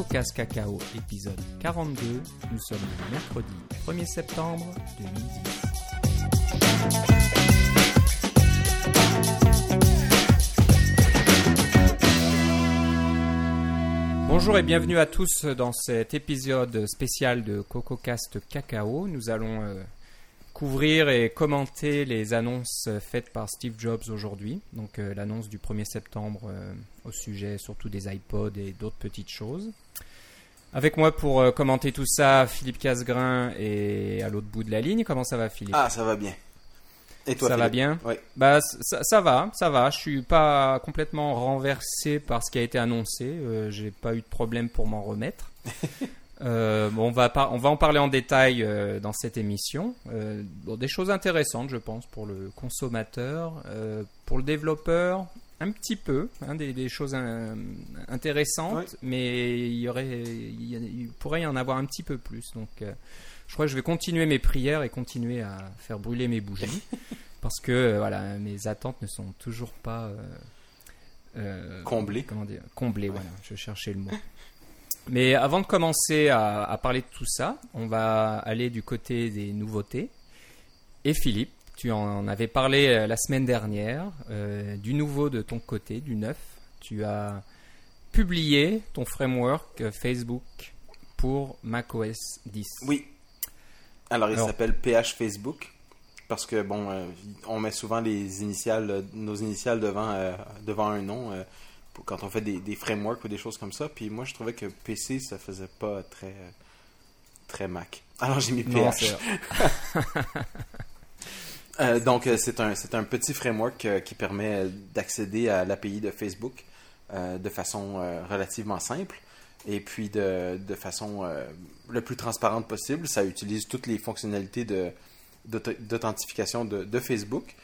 CocoCast Cacao, épisode 42. Nous sommes le mercredi 1er septembre 2010. Bonjour et bienvenue à tous dans cet épisode spécial de CocoCast Cacao. Nous allons euh, couvrir et commenter les annonces faites par Steve Jobs aujourd'hui. Donc euh, l'annonce du 1er septembre euh, au sujet surtout des iPods et d'autres petites choses. Avec moi pour euh, commenter tout ça, Philippe Casgrain et à l'autre bout de la ligne. Comment ça va Philippe? Ah, ça va bien. Et toi, Ça va Philippe? bien? Oui. Bah ça, ça va, ça va. Je suis pas complètement renversé par ce qui a été annoncé. Euh, J'ai pas eu de problème pour m'en remettre. Euh, bon, on va on va en parler en détail euh, dans cette émission. Bon, des choses intéressantes, je pense, pour le consommateur, pour le développeur, un petit peu, hein, des, des choses euh, intéressantes, Ouais. mais il y aurait, il, y a- il pourrait y en avoir un petit peu plus. Donc, euh, je crois que je vais continuer mes prières et continuer à faire brûler mes bougies parce que euh, voilà, mes attentes ne sont toujours pas Comblées. Comment dire Comblées, voilà. Je cherchais le mot. Mais avant de commencer à, à parler de tout ça, on va aller du côté des nouveautés. Et Philippe, tu en avais parlé euh, la semaine dernière, euh, du nouveau de ton côté, du neuf. Tu as publié ton framework euh, Facebook pour macOS 10. Oui. Alors, il s'appelle PH Facebook parce que, bon, euh, on met souvent les initiales, nos initiales devant, euh, devant un nom euh, pour- quand on fait des, des frameworks ou des choses comme ça. Puis moi, je trouvais que PC, ça faisait pas très, très Mac. Alors, j'ai mis PH. Euh, donc, euh, c'est un, un petit framework euh, qui permet d'accéder à l'API de Facebook de façon relativement simple et puis de, de façon le plus transparente possible. Ça utilise toutes les fonctionnalités d'authentification de, de Facebook.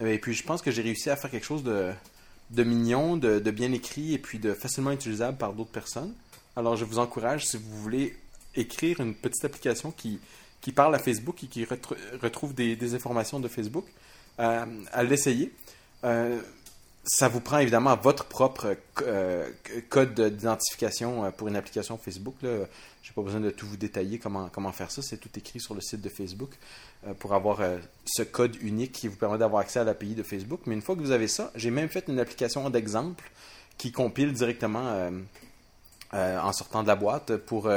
Et puis, je pense que j'ai réussi à faire quelque chose de, mignon, de bien écrit et puis de facilement utilisable par d'autres personnes. Alors, je vous encourage, si vous voulez écrire une petite application qui, qui parle à Facebook et qui retr- retrouve des, informations de Facebook, euh, à l'essayer. Euh, ça vous prend évidemment votre propre euh, code d'identification pour une application Facebook. Je n'ai pas besoin de tout vous détailler comment, comment faire ça. C'est tout écrit sur le site de Facebook pour avoir ce code unique qui vous permet d'avoir accès à l'API de Facebook. Mais une fois que vous avez ça, j'ai même fait une application d'exemple qui compile directement en sortant de la boîte pour,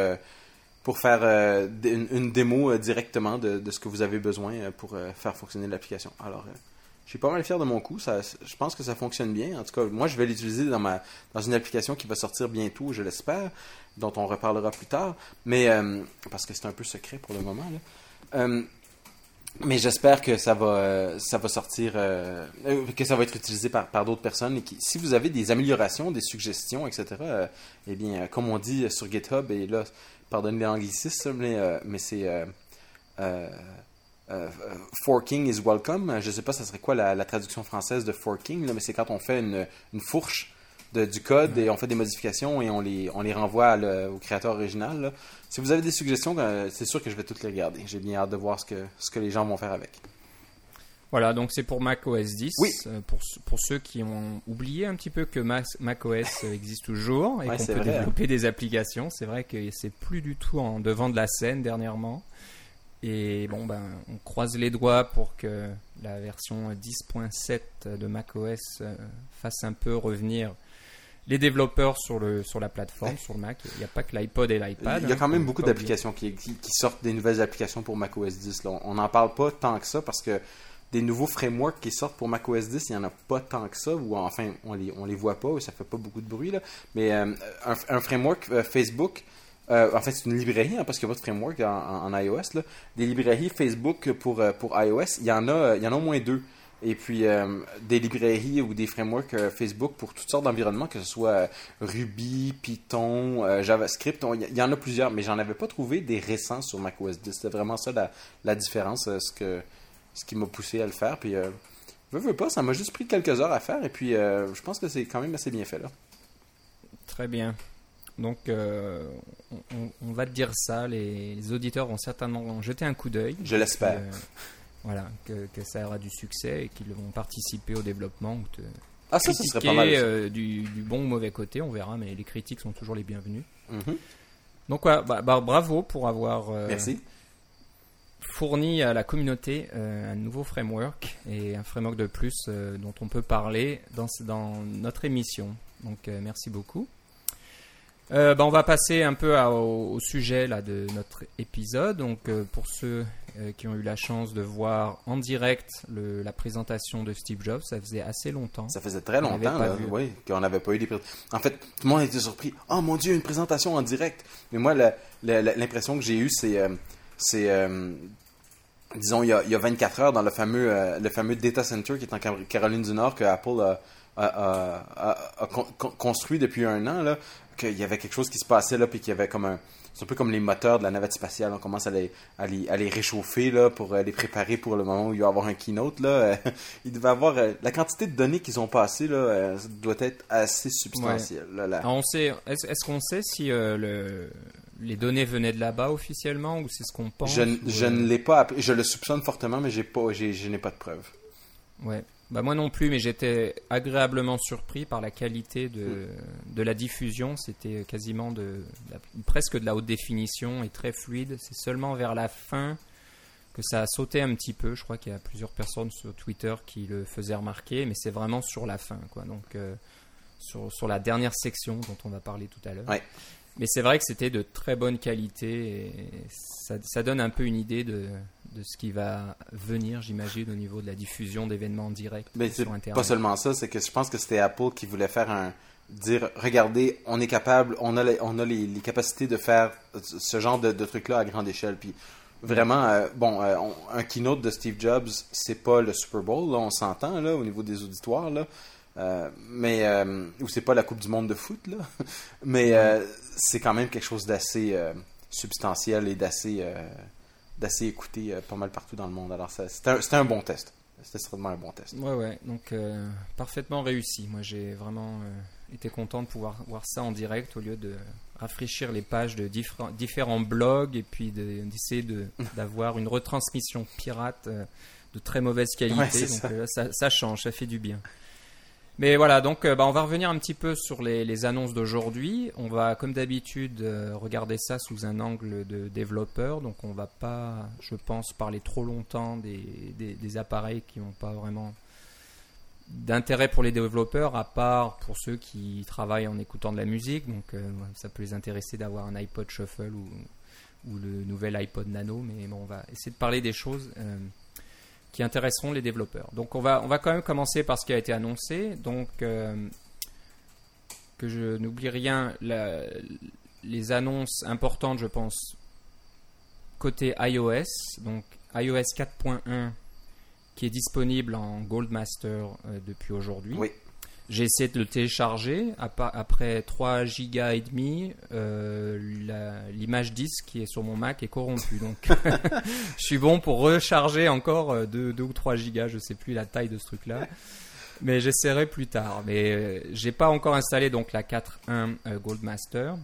pour faire euh, une, démo euh, directement de, de ce que vous avez besoin euh, pour faire fonctionner l'application. Alors, je suis pas mal fier de mon coup. Ça, je pense que ça fonctionne bien. En tout cas, moi, je vais l'utiliser dans, dans une application qui va sortir bientôt, je l'espère, dont on reparlera plus tard. Mais parce que c'est un peu secret pour le moment. Mais j'espère que ça va, euh, ça va sortir, euh, euh, que ça va être utilisé par, d'autres personnes. Et si vous avez des améliorations, des suggestions, etc., eh bien, comme on dit sur GitHub, et là, pardonnez l'anglicisme, mais, euh, c'est forking is welcome. Je ne sais pas, ça serait quoi la, traduction française de forking, mais c'est quand on fait une fourche de- du code et on fait des modifications et on les, on les renvoie à le- au créateur original. là. Si vous avez des suggestions, euh, c'est sûr que je vais toutes les regarder. J'ai bien hâte de voir ce que, ce que les gens vont faire avec. Voilà, donc c'est pour macOS 10. Oui. Euh, Pour, pour ceux qui ont oublié un petit peu que Mac- macOS existe toujours et Ouais, qu'on peut vrai, hein. développer des applications, c'est vrai que c'est plus du tout en devant de la scène dernièrement. Et bon, ben, on croise les doigts pour que la version 10.7 de macOS euh, fasse un peu revenir les développeurs sur, le, sur la plateforme, sur le Mac. Il n'y a pas que l'iPod et l'iPad. Il y a hein, quand même faut beaucoup d'applications qui, qui, qui sortent des nouvelles applications pour macOS 10. là. On n'en parle pas tant que ça parce que des nouveaux frameworks qui sortent pour macOS 10, il n'y en a pas tant que ça, ou enfin, on les, on les voit pas, ça fait pas beaucoup de bruit. Là. Mais euh, un, un framework euh, Facebook, euh, en fait, c'est une librairie, hein, parce qu'il n'y a pas de framework en, en- en iOS. Là. Des librairies Facebook pour, pour iOS, il y, en a, il y en a au moins deux. Et puis, euh, des librairies ou des frameworks euh, Facebook pour toutes sortes d'environnements, que ce soit euh, Ruby, Python, JavaScript. Il y, en a plusieurs, mais j'en avais pas trouvé des récents sur macOS 10. C'était vraiment ça la, la différence, ce, que, ce qui m'a poussé à le faire. Puis, veux, veux pas, ça m'a juste pris quelques heures à faire. Et puis, je pense que c'est quand même assez bien fait. là. Très bien. Donc, euh, on, on- on va te dire ça. Les, les auditeurs vont certainement jeter un coup d'œil. Je l'espère. Euh, voilà, que, que ça aura du succès et qu'ils vont participer au développement ou te, Ah, ça, ça serait pas mal. euh, du, du bon ou mauvais côté, on verra, mais les critiques sont toujours les bienvenues. Mhm. Donc ouais, bah, bah, bravo pour avoir euh, Merci. fourni à la communauté euh, un nouveau framework et un framework de plus euh, dont on peut parler dans, dans notre émission. Donc merci beaucoup. Euh, bah, on va passer un peu à- au, au sujet là, de notre épisode. Donc euh, pour ceux euh, qui ont eu la chance de voir en direct le- la présentation de Steve Jobs, ça faisait assez longtemps. Ça faisait très longtemps, là, oui, qu'on n'avait pas eu des pré- En fait, tout le monde était surpris. Oh mon Dieu, une présentation en direct. Mais moi, l'impression que j'ai eue, c'est, euh, c'est, euh, disons, il y, a, il y a 24 heures dans le fameux, le fameux data center qui est en Car- Caroline du Nord que Apple a, a- a- a- a con- con- construit depuis un an, là, qu'il y avait quelque chose qui se passait là, puis qu'il y avait comme un c'est un peu comme les moteurs de la navette spatiale. On commence à les, à les, à les réchauffer là, pour les préparer pour le moment où il va y avoir un keynote. Là. Il devait avoir. euh, la quantité de données qu'ils ont passées là, euh, doit être assez substantielle. là, là. Alors, on sait, est-ce, est-ce qu'on sait si euh, le, les données venaient de là-bas officiellement ou c'est ce qu'on pense je, n- ou, je ne l'ai pas. Je le soupçonne fortement, mais j'ai pas, j'ai, je n'ai pas de preuves. Ouais. Bah moi non plus, mais j'étais agréablement surpris par la qualité de, de la diffusion. C'était quasiment de, la- presque de la haute définition et très fluide. C'est seulement vers la fin que ça a sauté un petit peu. Je crois qu'il y a plusieurs personnes sur Twitter qui le faisaient remarquer, mais c'est vraiment sur la fin, quoi. Donc euh, sur, sur la dernière section dont on va parler tout à l'heure. Ouais. Mais c'est vrai que c'était de très bonne qualité et ça, ça donne un peu une idée de, de ce qui va venir, j'imagine, au niveau de la diffusion d'événements en direct Mais sur Internet. pas seulement ça, c'est que je pense que c'était Apple qui voulait faire un. dire regardez, on est capable, on a les, on a les, les capacités de faire ce genre de, de truc-là à grande échelle. Puis vraiment, euh, bon, euh, on- un keynote de Steve Jobs, c'est pas le Super Bowl, là, on s'entend là, au niveau des auditoires. Là. Euh, mais ou c'est pas la Coupe du Monde de foot là, mais c'est quand même quelque chose d'assez substantiel et d'assez d'assez écouté euh, pas mal partout dans le monde. Alors ça- c'était un, un bon test, c'était certainement un bon test. Ouais, ouais, donc euh, parfaitement réussi. Moi, j'ai vraiment euh, été content de pouvoir voir ça en direct au lieu de rafraîchir les pages de diffé- différents blogs et puis de- d'essayer de, d'avoir une retransmission pirate euh, de très mauvaise qualité. Ouais, c'est donc ça. ça, ça change, ça fait du bien. Mais voilà, donc euh, bah, on va revenir un petit peu sur les, annonces d'aujourd'hui. On va, comme d'habitude, euh, regarder ça sous un angle de développeur. Donc on va pas, je pense, parler trop longtemps des, appareils qui n'ont pas vraiment d'intérêt pour les développeurs, à part pour ceux qui travaillent en écoutant de la musique. Donc euh, ça peut les intéresser d'avoir un iPod Shuffle ou, le nouvel iPod Nano. Mais bon, on va essayer de parler des choses qui intéresseront les développeurs. Donc on va, on va quand même commencer par ce qui a été annoncé. Donc euh, que je n'oublie rien, les annonces importantes, je pense, côté iOS. Donc iOS 4.1 qui est disponible en Goldmaster euh, depuis aujourd'hui. Oui. J'ai essayé de le télécharger. Après 3 gigas et demi, euh, l'image disque qui est sur mon Mac est corrompue. Donc, je suis bon pour recharger encore 2 ou 3 gigas. Je sais plus la taille de ce truc-là. Mais j'essaierai plus tard. Mais euh, j'ai pas encore installé donc la 4.1 euh, Goldmaster.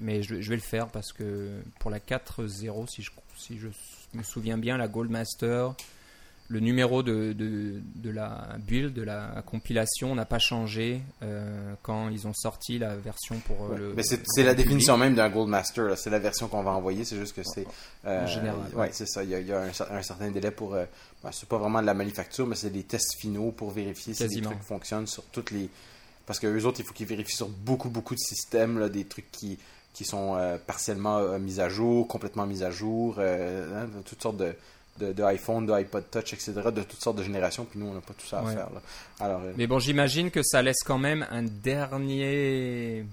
Mais je, je vais le faire parce que pour la 4.0, si je, si je me souviens bien, la Goldmaster, le numéro de, de, de la build, de la compilation n'a pas changé euh, quand ils ont sorti la version pour euh, Ouais. le. Mais c'est la définition même d'un Gold Master. C'est la version qu'on va envoyer. C'est juste que c'est. euh, En général, Ouais, ouais. c'est ça. Il y a, il y a un, cer- un certain délai pour. ben, c'est pas vraiment de la manufacture, mais c'est des tests finaux pour vérifier si les trucs fonctionnent sur toutes les. Parce que eux autres, il faut qu'ils vérifient sur beaucoup, beaucoup de systèmes, là, des trucs qui, qui sont partiellement mis à jour, complètement mis à jour, hein, toutes sortes de, de, de iPhone, de iPod Touch, etc., de toutes sortes de générations. Puis nous, on n'a pas tout ça à Ouais. faire. Là. Alors, euh, Mais bon, j'imagine que ça laisse quand même un dernier.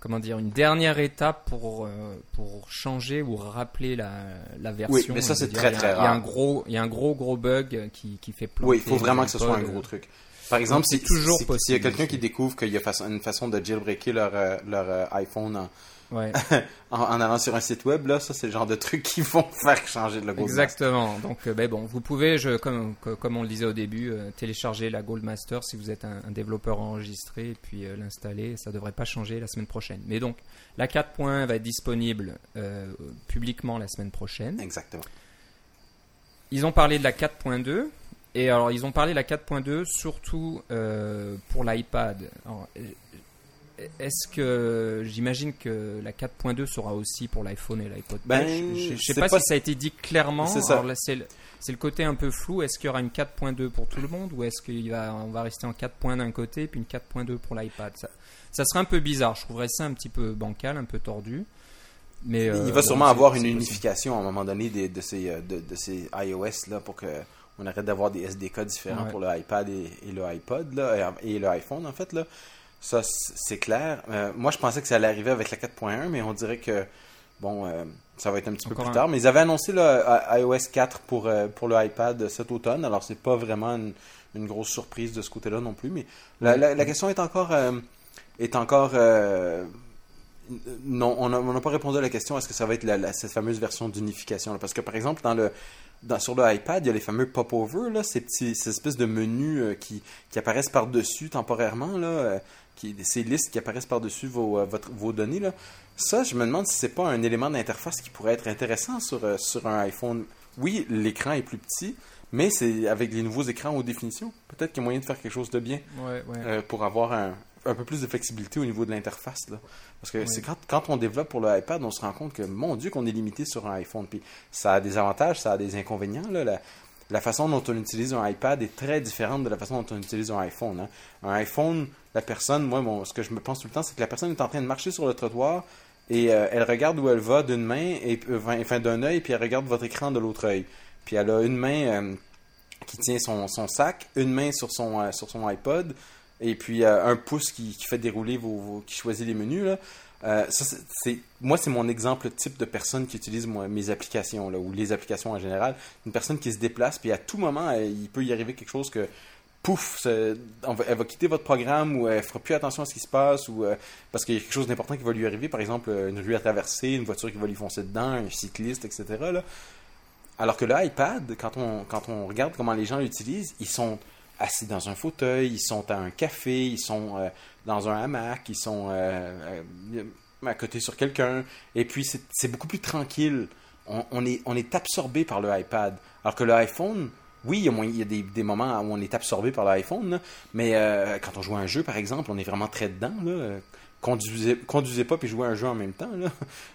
Comment dire, une dernière étape pour, euh, pour changer ou rappeler la, la version. Oui, mais ça, c'est très, très Il y a un rare. gros, il y a un gros, gros bug qui, qui fait planter. Oui, il faut vraiment que ce soit un gros truc. Par exemple, c'est si- toujours si- S'il y a possible, quelqu'un qui découvre qu'il y a façon- une façon de jailbreaker leur, euh, leur euh, iPhone en, Ouais, en, en allant sur un site web, là, ça, c'est le genre de truc qui vont faire changer le logo. de exactement. Donc, euh, ben bon, vous pouvez, je, comme, co- comme on le disait au début, euh, télécharger la Goldmaster si vous êtes un, un développeur enregistré et puis euh, l'installer. Ça devrait pas changer la semaine prochaine. Mais donc, la 4.1 va être disponible publiquement la semaine prochaine. Exactement. Ils ont parlé de la 4.2 Et alors, ils ont parlé de la 4.2 surtout pour l'iPad. Euh, Est-ce que j'imagine que la 4.2 sera aussi pour l'iPhone et l'iPod Ben, Je je sais pas, pas- si ça a été dit clairement. C'est le, côté un peu flou. Est-ce qu'il y aura une 4.2 pour tout le monde ou est-ce qu'on va, on va rester en 4.1 d'un côté puis une 4.2 pour l'iPad? Ça, ça serait un peu bizarre. Je trouverais ça un petit peu bancal, un peu tordu. Mais euh, Il va bon, sûrement c'est- avoir une possible. unification à un moment donné des- de, ces, euh, de, de ces iOS là pour que on arrête d'avoir des SDK différents Ouais. pour le iPad et, et le iPod là, et, et le iPhone en fait là. Ça c'est clair. Euh, moi je pensais que ça allait arriver avec la 4.1 mais on dirait que bon euh, ça va être un petit peu plus un- tard. Mais ils avaient annoncé là, iOS 4 pour, euh, pour le iPad cet automne. Alors c'est pas vraiment une, une grosse surprise de ce côté-là non plus. Mais la, la- la question est encore euh, est encore non, on n'a pas répondu à la question est-ce que ça va être la- la- cette fameuse version d'unification? Parce que par exemple, dans le, dans- sur le iPad, il y a les fameux pop-over, là, ces, petits, ces espèces de menus euh, qui, qui apparaissent par-dessus temporairement, là, euh, qui, ces listes qui apparaissent par-dessus vos, euh, votre- vos données. Là. Ça, je me demande si c'est pas un élément d'interface qui pourrait être intéressant sur, euh, sur un iPhone. Oui, l'écran est plus petit, mais c'est avec les nouveaux écrans haute définition. Peut-être qu'il y a moyen de faire quelque chose de bien Ouais, ouais. euh, pour avoir un, un peu plus de flexibilité au niveau de l'interface. Parce que c'est quand, quand on développe pour le iPad, on se rend compte que, mon Dieu, qu'on est limité sur un iPhone. Puis ça a des avantages, ça a des inconvénients. Là. La, la façon dont on utilise un iPad est très différente de la façon dont on utilise un iPhone. hein. Un iPhone, la personne, moi, ce que je me pense tout le temps, c'est que la personne est en train de marcher sur le trottoir et euh, elle regarde où elle va d'une main, et, euh, enfin d'un œil, puis elle regarde votre écran de l'autre œil. Puis elle a une main euh, qui tient son, sac, une main sur son, euh, sur iPod, et puis un pouce qui, qui fait dérouler vos, vos- qui choisit les menus. Là. Euh, moi, c'est mon exemple type de personne qui utilise mes applications, ou les applications en général. Une personne qui se déplace, puis à tout moment, euh, il peut y arriver quelque chose que, pouf, elle va quitter votre programme, ou elle fera plus attention à ce qui se passe, ou euh, parce qu'il y a quelque chose d'important qui va lui arriver, par exemple, une rue à traverser, une voiture qui va lui foncer dedans, un cycliste, etc. Là. Alors que l'iPad, quand on regarde comment les gens l'utilisent, ils sont assis dans un fauteuil, ils sont à un café, ils sont euh, dans un hamac, ils sont euh, euh, à côté sur quelqu'un. Et puis, c'est beaucoup plus tranquille. On, on est, on est absorbé par le iPad. Alors que l'iPhone, oui, il y a, des, des moments où on est absorbé par l'iPhone, mais euh, quand on joue à un jeu, par exemple, on est vraiment très dedans. Là. Conduisez, conduisez pas puis jouez à un jeu en même temps. Là.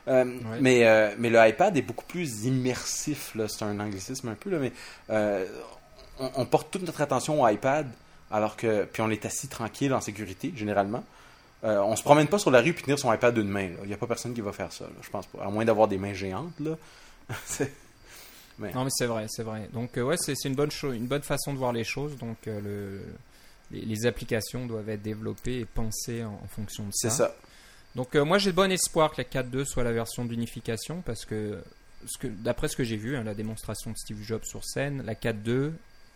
Euh, Ouais. mais, euh, mais le iPad est beaucoup plus immersif. là. C'est un anglicisme un peu, là, mais on, on porte toute notre attention au iPad, alors que puis on est assis tranquille en sécurité généralement. Euh, on se promène pas sur la rue puis tenir son iPad d'une main. Il n'y a pas personne qui va faire ça. là, je pense pas. À moins d'avoir des mains géantes là. C'est- Non, mais c'est vrai, c'est vrai. Donc, euh, ouais, c'est une bonne une bonne façon de voir les choses. Donc, euh, le, les, les applications doivent être développées et pensées en, en fonction de ça. C'est ça. Donc, euh, moi, j'ai de bon espoir que la 4.2 soit la version d'unification parce que, ce que d'après ce que j'ai vu, hein, la démonstration de Steve Jobs sur scène, la 4.2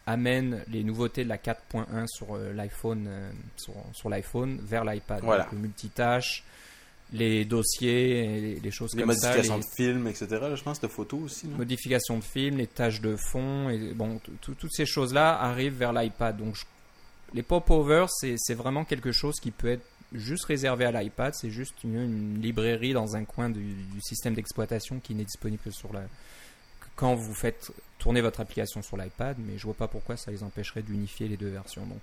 amène les nouveautés de la 4.1 sur euh, l'iPhone, euh, sur, sur l'iPhone vers l'iPad. Voilà. Donc, le multitâche, les dossiers, les, les choses Les comme ça. modifications les- de films, etc. là, je pense de photos aussi. là. modification de film, les tâches de fond, et bon, tout- tout- toutes ces choses-là arrivent vers l'iPad. Donc, je- les pop-over, c'est vraiment quelque chose qui peut être juste réservé à l'iPad. C'est juste une, une librairie dans un coin du, du système d'exploitation qui n'est disponible que sur la quand vous faites tourner votre application sur l'iPad. Mais je vois pas pourquoi ça les empêcherait d'unifier les deux versions. Donc,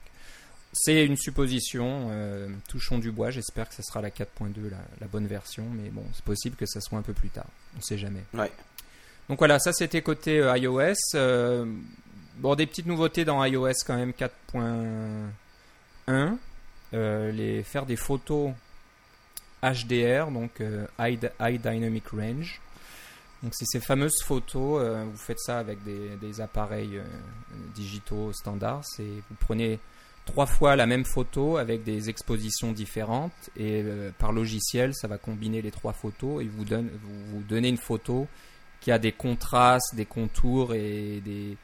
c'est une supposition. euh, touchons du bois. J'espère que ce sera la 4.2, la, la bonne version. Mais bon, c'est possible que ça soit un peu plus tard. On sait jamais. Ouais. Donc voilà, ça c'était côté euh, iOS. Euh, bon, des petites nouveautés dans iOS quand même 4.1. Euh, les faire des photos HDR, donc High, High Dynamic Range. Donc c'est ces fameuses photos, euh, vous faites ça avec des, appareils euh, digitaux standards. Vous prenez trois fois la même photo avec des expositions différentes et euh, par logiciel, ça va combiner les trois photos et vous donne vous, donnez une photo qui a des contrastes, des contours et des,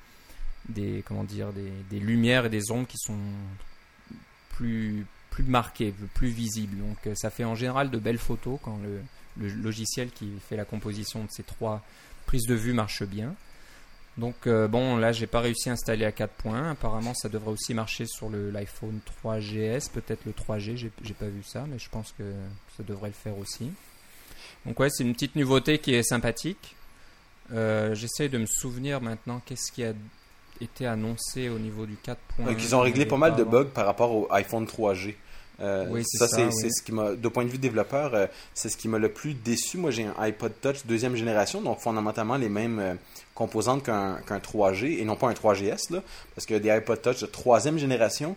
des comment dire, des, lumières et des ombres qui sont plus, plus marquées, plus visibles. Donc ça fait en général de belles photos quand le, le logiciel qui fait la composition de ces trois prises de vue marche bien. Donc euh, bon, là j'ai pas réussi à installer à 4 points. Apparemment, ça devrait aussi marcher sur l'iPhone 3GS, peut-être le 3G. J'ai j'ai pas vu ça, mais je pense que ça devrait le faire aussi. Donc ouais, c'est une petite nouveauté qui est sympathique. Euh, J'essaie de me souvenir maintenant qu'est-ce qu'il y a été annoncé au niveau du 4. ils ont réglé pas mal de bugs par rapport au iPhone 3G. Euh, oui, ça, c'est ce qui m'a, de point de vue développeur, euh, c'est ce qui m'a le plus déçu. Moi, j'ai un iPod Touch deuxième génération, donc fondamentalement les mêmes euh, composantes qu'un 3G et non pas un 3GS, là, parce que des iPod Touch de troisième génération,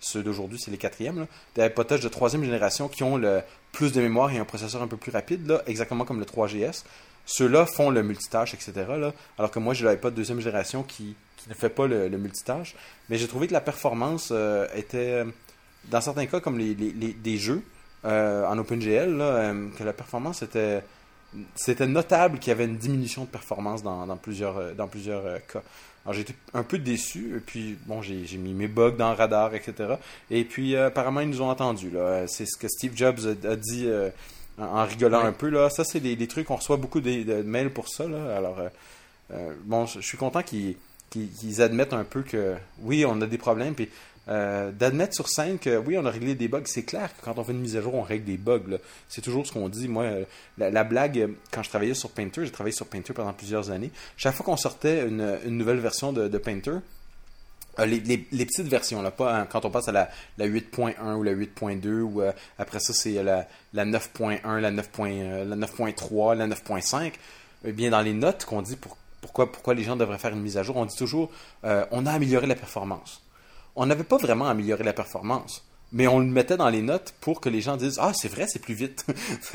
ceux d'aujourd'hui, c'est les quatrièmes, des iPod Touch de troisième génération qui ont le plus de mémoire et un processeur un peu plus rapide, là, exactement comme le 3GS. Ceux-là font le multitâche, etc. Là, alors que moi, j'ai l'iPod deuxième génération qui, ne fait pas le, multitâche. Mais j'ai trouvé que la performance était dans certains cas, comme les, des jeux euh, en OpenGL, euh, que la performance était c'était notable qu'il y avait une diminution de performance dans, plusieurs, euh, dans plusieurs cas. Alors j'étais un peu déçu, et puis bon, j'ai mis mes bugs dans le radar, etc. Et puis apparemment ils nous ont entendus. C'est ce que Steve Jobs a, dit en, rigolant un peu. Là. Ça, c'est des, trucs, on reçoit beaucoup de, mails pour ça. Alors bon, je suis content qu'ils admettent un peu que oui, on a des problèmes. Puis euh, d'admettre sur scène que oui, on a réglé des bugs. C'est clair que quand on fait une mise à jour, on règle des bugs. C'est toujours ce qu'on dit. Moi, euh, la, blague, quand je travaillais sur Painter, j'ai travaillé sur Painter pendant plusieurs années. Chaque fois qu'on sortait une, nouvelle version de, Painter, euh, les, petites versions, pas hein, quand on passe à la, 8.1 ou la 8.2, ou après ça, c'est la, 9.1, la 9.3, la 9.5. Eh bien, dans les notes qu'on dit pourquoi, pourquoi les gens devraient faire une mise à jour, on dit toujours on a amélioré la performance on n'avait pas vraiment amélioré la performance. Mais on le mettait dans les notes pour que les gens disent Ah, c'est vrai, c'est plus vite.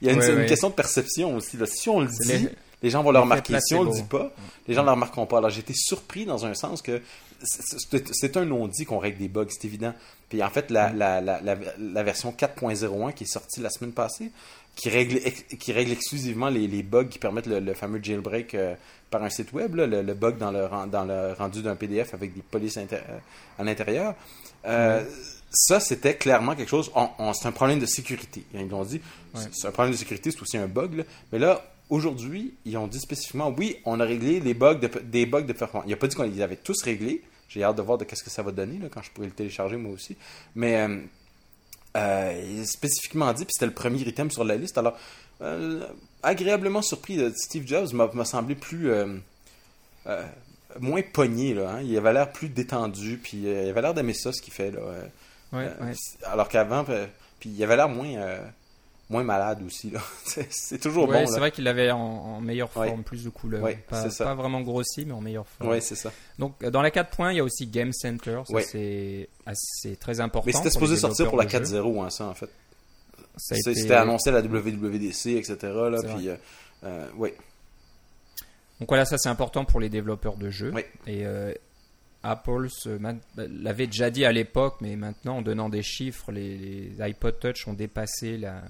Il y a une, question de perception aussi. Si on le dit, les, gens vont le remarquer. Si on le dit pas, les gens ne le remarqueront pas. Alors j'étais surpris dans un sens que c'est un non-dit qu'on règle des bugs, c'est évident. Puis en fait, la, la version 4.01 qui est sortie la semaine passée, qui règle, qui règle exclusivement les, bugs qui permettent le, fameux jailbreak euh, par un site web, le, bug dans le, dans le rendu d'un PDF avec des polices euh, à l'intérieur. Euh, ça, c'était clairement quelque chose. c'est un problème de sécurité. Ils ont dit c'est un problème de sécurité, c'est aussi un bug. Mais là, aujourd'hui, ils ont dit spécifiquement oui, on a réglé les bugs des bugs de performance. Il a pas dit qu'ils avaient tous réglés. J'ai hâte de voir de qu'est-ce que ça va donner quand je pourrai le télécharger moi aussi. Mais euh, spécifiquement dit, puis c'était le premier item sur la liste. Alors, euh, agréablement surpris, Steve Jobs m'a semblé plus. Euh, moins pogné, là. Hein. Il avait l'air plus détendu, puis il avait l'air d'aimer ça, ce qu'il fait, là. Alors qu'avant, puis il avait l'air moins moins malade aussi. c'est toujours bon. C'est vrai qu'il avait en, meilleure forme, plus de couleurs. pas, vraiment grossi, mais en meilleure forme. Oui, c'est ça. Donc, euh, dans la 4 points, il y a aussi Game Center. c'est très important. Mais c'était supposé sortir pour la 4.0, hein, ça, en fait. C'était annoncé à la WWDC, etc. Là, puis, euh, euh, oui. Donc voilà, ça c'est important pour les développeurs de jeux. Et Apple l'avait déjà dit à l'époque, mais maintenant en donnant des chiffres, les, les iPod Touch ont dépassé la,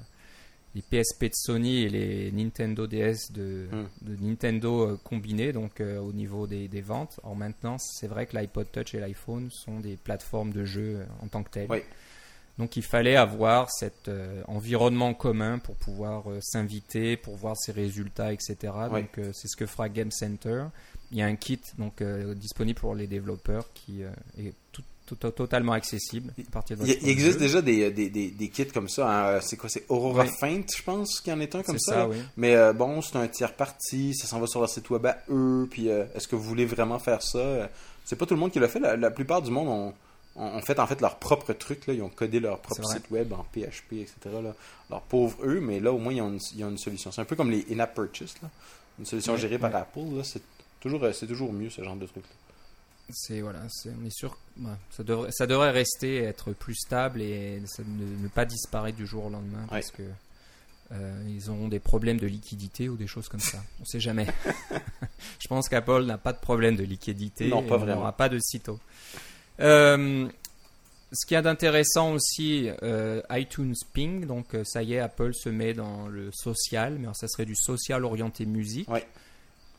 les PSP de Sony et les Nintendo DS de, hmm. Nintendo euh, combinés, donc euh, au niveau des, ventes. En maintenant, c'est vrai que l'iPod Touch et l'iPhone sont des plateformes de jeux euh, en tant que telles. Donc il fallait avoir cet environnement commun pour pouvoir s'inviter, pour voir ses résultats, etc. Donc c'est ce que fera Game Center. Il y a un kit donc disponible pour les développeurs qui est tout, totalement accessible. il, existe déjà des, des, des, kits comme ça. Hein. C'est quoi C'est Aurora Faint, je pense, qu'il y en est un comme ça. Mais euh, bon, c'est un tiers parti, ça s'en va sur leur site web à eux. Puis euh, est-ce que vous voulez vraiment faire ça? C'est pas tout le monde qui l'a fait. La, plupart du monde ont, ont, fait en fait leur propre truc. Là. Ils ont codé leur propre site web en PHP, etc. Là. Alors pauvres eux, mais là au moins ils ont une, une solution. C'est un peu comme les in-app purchase, là. une solution gérée par Apple. C'est toujours, toujours mieux ce genre de truc. -là c'est voilà, on est sûr, ça devrait, ça devrait rester être plus stable et ne, pas disparaître du jour au lendemain parce que euh, ils auront des problèmes de liquidité ou des choses comme ça. On sait jamais. Je pense qu'Apple n'a pas de problème de liquidité. Non, pas vraiment. On n'aura pas de sitôt. Euh, ce qui est d'intéressant aussi, euh, iTunes Ping, donc ça y est, Apple se met dans le social, mais ça serait du social orienté musique.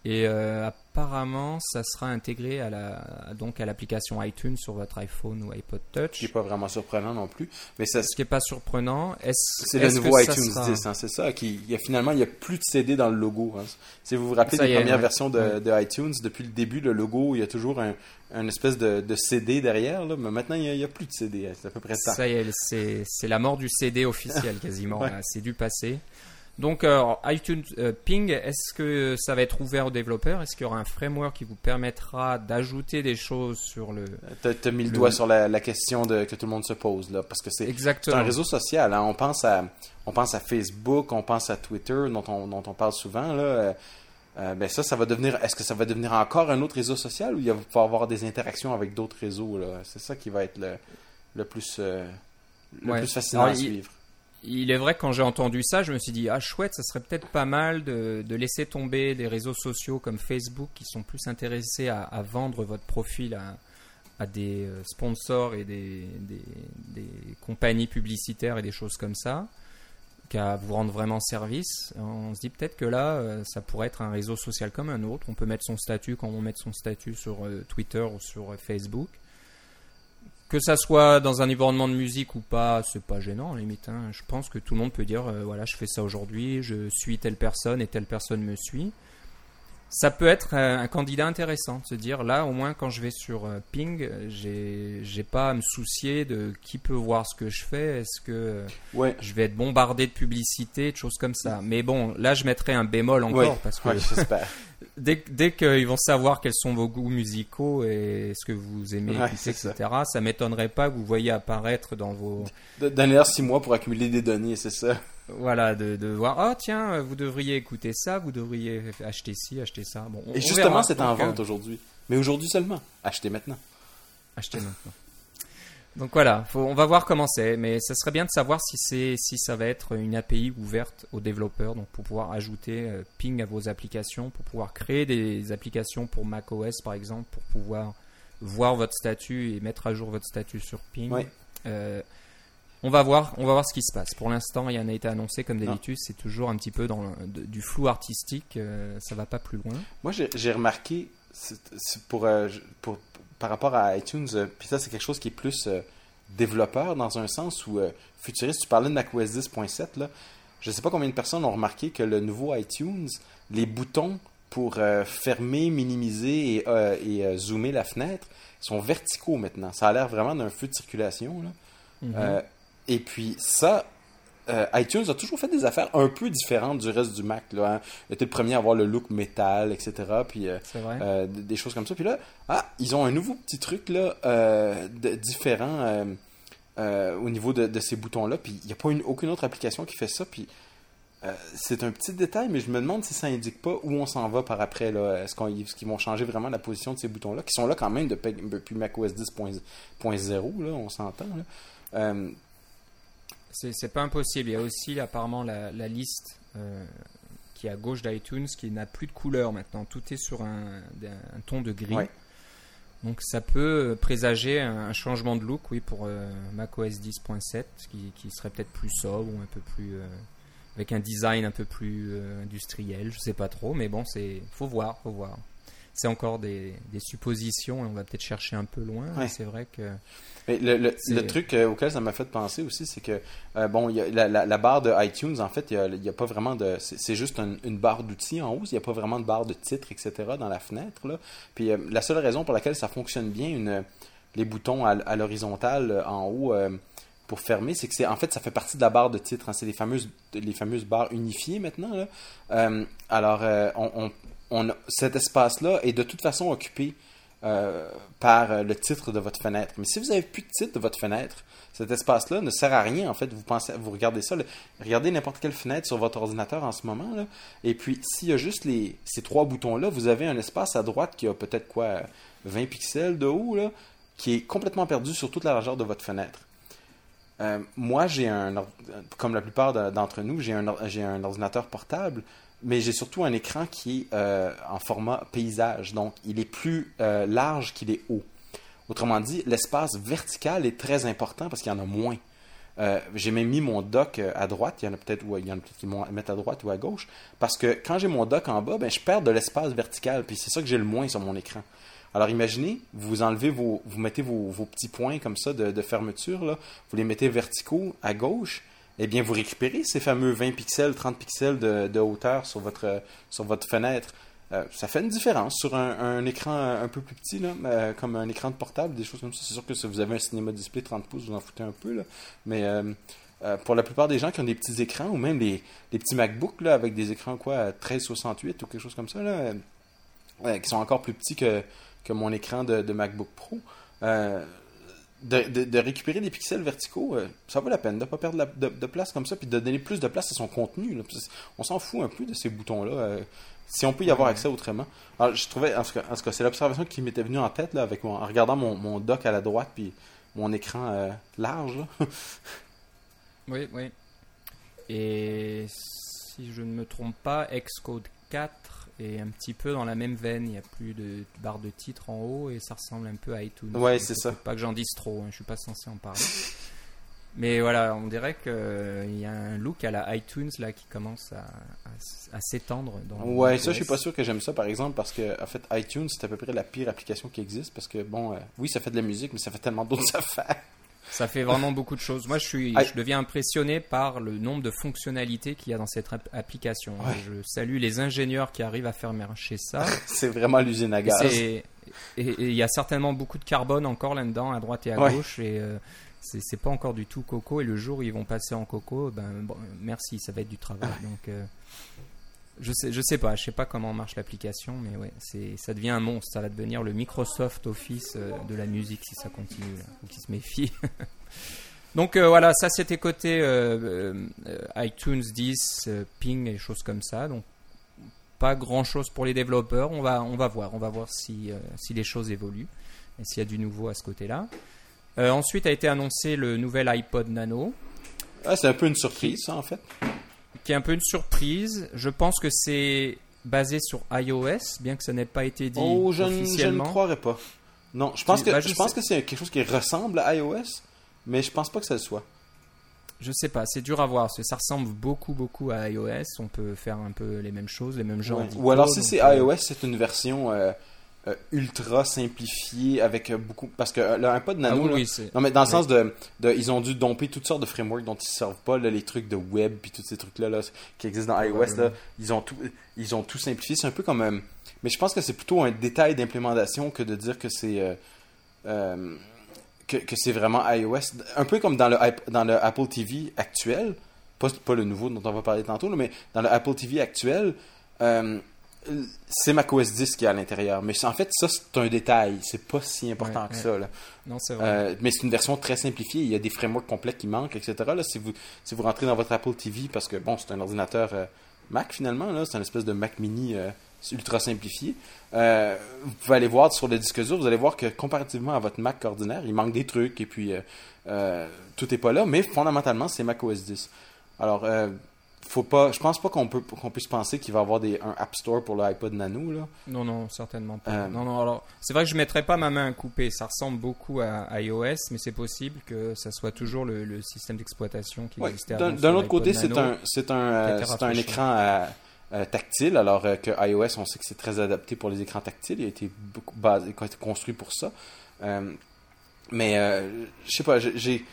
Et euh, apparemment, ça sera intégré à la, donc à l'application iTunes sur votre iPhone ou iPod Touch. Ce qui n'est pas vraiment surprenant non plus. Mais ça, Ce qui n'est pas surprenant, est-ce C'est le nouveau iTunes 10, hein, c'est ça. Qui, il y a, finalement, il n'y a plus de CD dans le logo. Hein. Si vous vous rappelez des premières versions de, de, iTunes, depuis le début, le logo, il y a toujours un, un espèce de, de, CD derrière. Là, mais maintenant, il n'y a, plus de CD. C'est à peu près ça. Ça y est, c'est la mort du CD officiel quasiment. C'est du passé. Donc, euh, iTunes euh, Ping, est-ce que ça va être ouvert aux développeurs? Est-ce qu'il y aura un framework qui vous permettra d'ajouter des choses sur le. Tu as, mis le, doigt sur la, question de, que tout le monde se pose, là, parce que c'est un réseau social. Hein. On, pense à, on pense à Facebook, on pense à Twitter, dont on, dont on parle souvent. Là. Euh, ben ça, ça va devenir. Est-ce que ça va devenir encore un autre réseau social ou il va pouvoir avoir des interactions avec d'autres réseaux C'est ça qui va être le, le plus, le plus fascinant à suivre il est vrai que quand j'ai entendu ça, je me suis dit ah chouette, ça serait peut-être pas mal de, laisser tomber des réseaux sociaux comme Facebook qui sont plus intéressés à, vendre votre profil à, des euh, sponsors et des, compagnies publicitaires et des choses comme ça qu'à vous rendre vraiment service. On se dit peut-être que là, euh, ça pourrait être un réseau social comme un autre. On peut mettre son statut quand on met son statut sur euh, Twitter ou sur Facebook que ça soit dans un environnement de musique ou pas, c'est pas gênant, limite. Hein. Je pense que tout le monde peut dire euh, voilà, je fais ça aujourd'hui, je suis telle personne et telle personne me suit. Ça peut être un, candidat intéressant, de se dire là, au moins, quand je vais sur euh, Ping, j'ai, pas à me soucier de qui peut voir ce que je fais. Est-ce que ouais. je vais être bombardé de publicité, de choses comme ça. Mais bon, là, je mettrai un bémol encore parce que j'espère. dès, dès qu'ils vont savoir quels sont vos goûts musicaux et ce que vous aimez etc., ça, ça m'étonnerait pas que vous voyez apparaître dans vos. Donner six mois pour accumuler des données, c'est ça. Voilà, de, de voir, oh tiens, vous devriez écouter ça, vous devriez acheter ci, acheter ça. Bon, et justement, c'est en vente euh, aujourd'hui. Mais aujourd'hui seulement. Achetez maintenant. Achetez maintenant. Donc voilà, on va voir comment c'est, mais ça serait bien de savoir si, c'est, si ça va être une API ouverte aux développeurs, donc pour pouvoir ajouter euh, Ping à vos applications, pour pouvoir créer des applications pour macOS par exemple, pour pouvoir voir votre statut et mettre à jour votre statut sur Ping. Euh, on va voir, on va voir ce qui se passe. Pour l'instant, rien n'a été annoncé comme d'habitude. C'est toujours un petit peu dans du flou artistique. Euh, ça va pas plus loin. Moi, j'ai remarqué pour, pour, par rapport à iTunes, euh, puis ça, c'est quelque chose qui est plus euh, développeur dans un sens euh, futuriste. Tu parlais de macOS 10.7, là. Je ne sais pas combien de personnes ont remarqué que le nouveau iTunes, les boutons pour fermer, minimiser et, zoomer la fenêtre sont verticaux maintenant. Ça a l'air vraiment d'un feu de circulation. Là. Mm-hmm. et puis ça, euh, iTunes a toujours fait des affaires un peu différentes du reste du Mac. Là, hein. Il était le premier à avoir le look métal, etc. Puis euh, euh, des choses comme ça. Puis là, ah, ils ont un nouveau petit truc là, différent au niveau de, ces boutons-là. Puis il n'y a pas une, aucune autre application qui fait ça. Puis c'est un petit détail, mais je me demande si ça indique pas où on s'en va par après. Est-ce qu'ils vont changer vraiment la position de ces boutons-là, qui sont là quand même depuis macOS 10.0, là, on s'entend. C'est pas impossible. Il y a aussi apparemment la, liste euh, qui est à gauche d'iTunes qui n'a plus de couleur maintenant. Tout est sur un, ton de gris. Donc ça peut présager un, changement de look, oui, pour euh, macOS 10.7, qui, qui, serait peut-être plus sobre ou un peu plus euh, avec un design un peu plus industriel. Je sais pas trop, mais bon, c'est faut voir, faut voir c'est encore des, suppositions et on va peut-être chercher un peu loin. C'est vrai que. le, truc euh, auquel ça m'a fait penser aussi, c'est que, euh, bon, y a la, barre de iTunes, en fait, il n'y a, pas vraiment de. C'est juste une barre d'outils en haut, il n'y a pas vraiment de barre de titre, etc. dans la fenêtre. Là. Puis euh, la seule raison pour laquelle ça fonctionne bien, une, les boutons à, l'horizontale en haut pour fermer, c'est que c'est en fait ça fait partie de la barre de titre. Hein. c'est les fameuses les fameuses barres unifiées maintenant. Là. alors on, cet espace-là est de toute façon occupé euh, par euh, le titre de votre fenêtre. Mais si vous n'avez plus de titre de votre fenêtre, cet espace-là ne sert à rien. En fait, vous pensez, vous regardez ça, regardez n'importe quelle fenêtre sur votre ordinateur en ce moment, là, et puis s'il y a juste les, ces trois boutons-là, vous avez un espace à droite qui a peut-être quoi, 20 pixels de haut, là, qui est complètement perdu sur toute la largeur de votre fenêtre. Euh, moi, j'ai un, comme la plupart d'entre nous, j'ai un, un ordinateur portable mais j'ai surtout un écran qui est euh, en format paysage, donc il est plus euh, large qu'il est haut. Autrement dit, l'espace vertical est très important parce qu'il y en a moins. Euh, j'ai même mis mon dock à droite, il y en a peut-être il y en a qui mettent à droite ou à gauche, parce que quand j'ai mon dock en bas, ben, je perds de l'espace vertical, puis c'est ça que j'ai le moins sur mon écran. Alors imaginez, vous enlevez vos, vous mettez vos, petits points comme ça de, fermeture, là, vous les mettez verticaux à gauche, eh bien, vous récupérez ces fameux 20 pixels, 30 pixels de, hauteur sur votre, fenêtre. Euh, ça fait une différence sur un, écran un peu plus petit, euh, comme un écran de portable, des choses comme ça. C'est sûr que si vous avez un cinéma display 30 pouces, vous en foutez un peu, mais euh, pour la plupart des gens qui ont des petits écrans ou même les petits MacBooks avec des écrans quoi 1368 ou quelque chose comme ça qui sont encore plus petits que, que mon écran de, de MacBook Pro. Euh, de, de, de récupérer des pixels verticaux, euh, ça vaut la peine de ne pas perdre la- de, de place comme ça, puis de donner plus de place à son contenu. là. On s'en fout un peu de ces boutons-là. euh, si on peut y avoir accès autrement. Alors, je trouvais, en tout cas, c'est l'observation qui m'était venue en tête là, avec mon- en regardant mon, mon dock à la droite, puis mon écran euh, large. là. Oui, oui. Et si je ne me trompe pas, Xcode 4 est un petit peu dans la même veine. Il n'y a plus de barre de titre en haut et ça ressemble un peu à iTunes. Ouais, c'est ça. Pas que j'en dise trop, hein, je suis pas censé en parler. Mais voilà, on dirait qu'il y a un look à la iTunes là qui commence à, à- à s'étendre. Dans Ouais, ça, je suis pas sûr que j'aime ça, par exemple, parce que, en fait, iTunes, c'est à peu près la pire application qui existe, parce que, bon, euh, oui, ça fait de la musique, mais ça fait tellement d'autres affaires. Ça fait vraiment beaucoup de choses. Moi, je, suis, Ah. je deviens impressionné par le nombre de fonctionnalités qu'il y a dans cette app- application. Ouais. Je salue les ingénieurs qui arrivent à faire marcher ça. c'est vraiment l'usine à gaz. Et il y a certainement beaucoup de carbone encore là-dedans, à droite et à Ouais. gauche. Et euh, c'est c'est pas encore du tout coco. Et le jour où ils vont passer en coco, ben bon, merci, ça va être du travail. Donc euh, je sais, je sais pas, je sais pas comment marche l'application, mais ouais, c'est ça devient un monstre. Ça va devenir le Microsoft Office euh, de la musique si ça continue. Là. Faut qu'ils se méfient. Donc euh, voilà, ça c'était côté euh, iTunes 10, euh, Ping et choses comme ça. Donc pas grand chose pour les développeurs. On va, on va voir, on va voir si, si les choses évoluent et s'il y a du nouveau à ce côté-là. Ensuite a été annoncé le nouvel iPod Nano, Ah, c'est un peu une surprise, en fait. Qui est un peu une surprise. Je pense que c'est basé sur iOS, bien que ça n'ait pas été dit Oh, je, ne- je ne officiellement. croirais pas. Non, je pense que, bah, je je pense que c'est quelque chose qui ressemble à iOS, mais je pense pas que ça le soit. Je sais pas, c'est dur à voir. parce que Ça ressemble beaucoup, beaucoup à iOS. On peut faire un peu les mêmes choses, les mêmes genres. Ouais. Ou alors, si c'est euh, iOS, c'est une version euh, euh, ultra simplifiée avec euh, beaucoup. Parce que euh, Ah Nano, oui, là, oui, c'est- Non, mais dans le Oui. sens de, de- Ils ont dû domper toutes sortes de frameworks dont ils ne servent pas, là, les trucs de web, puis tous ces trucs-là là, qui existent dans iOS. Là, ils, ont tout, ils ont tout simplifié. C'est un peu comme. euh, mais je pense que c'est plutôt un détail d'implémentation que de dire que c'est. euh, que, que c'est vraiment iOS. Un peu comme dans le, dans le Apple TV actuel. Pas, pas le nouveau dont on va parler tantôt, là, mais dans le Apple TV actuel. C'est macOS 10 qui est à l'intérieur. Mais en fait, ça, c'est un détail. C'est pas si important Ouais, que ouais. ça. Là. Non, c'est vrai. Euh, mais c'est une version très simplifiée. Il y a des frameworks complets qui manquent, etc. Là, si, vous, si vous rentrez dans votre Apple TV, parce que bon, c'est un ordinateur euh, Mac finalement, là, c'est un espèce de Mac mini euh, ultra simplifié. Vous pouvez aller voir sur le disque dur, vous allez voir que comparativement à votre Mac ordinaire, il manque des trucs et puis tout n'est pas là, mais fondamentalement, c'est Mac OS 10. Alors, faut pas, je pense pas qu'on peut qu'on puisse penser qu'il va y avoir des, un App Store pour l'iPod Nano. Là. Non, non, certainement pas. Euh, Non, non, alors, c'est vrai que je mettrais pas ma main à couper. Ça ressemble beaucoup à iOS, mais c'est possible que ça soit toujours le, le système d'exploitation qui Ouais. existait D'un avant. d'un sur autre côté, c'est un, c'est un, euh, c'est un rafraîchi. écran euh, tactile, alors que iOS, on sait que c'est très adapté pour les écrans tactiles. Il a été beaucoup basé, construit pour ça. Euh, mais euh, je sais pas, j'ai,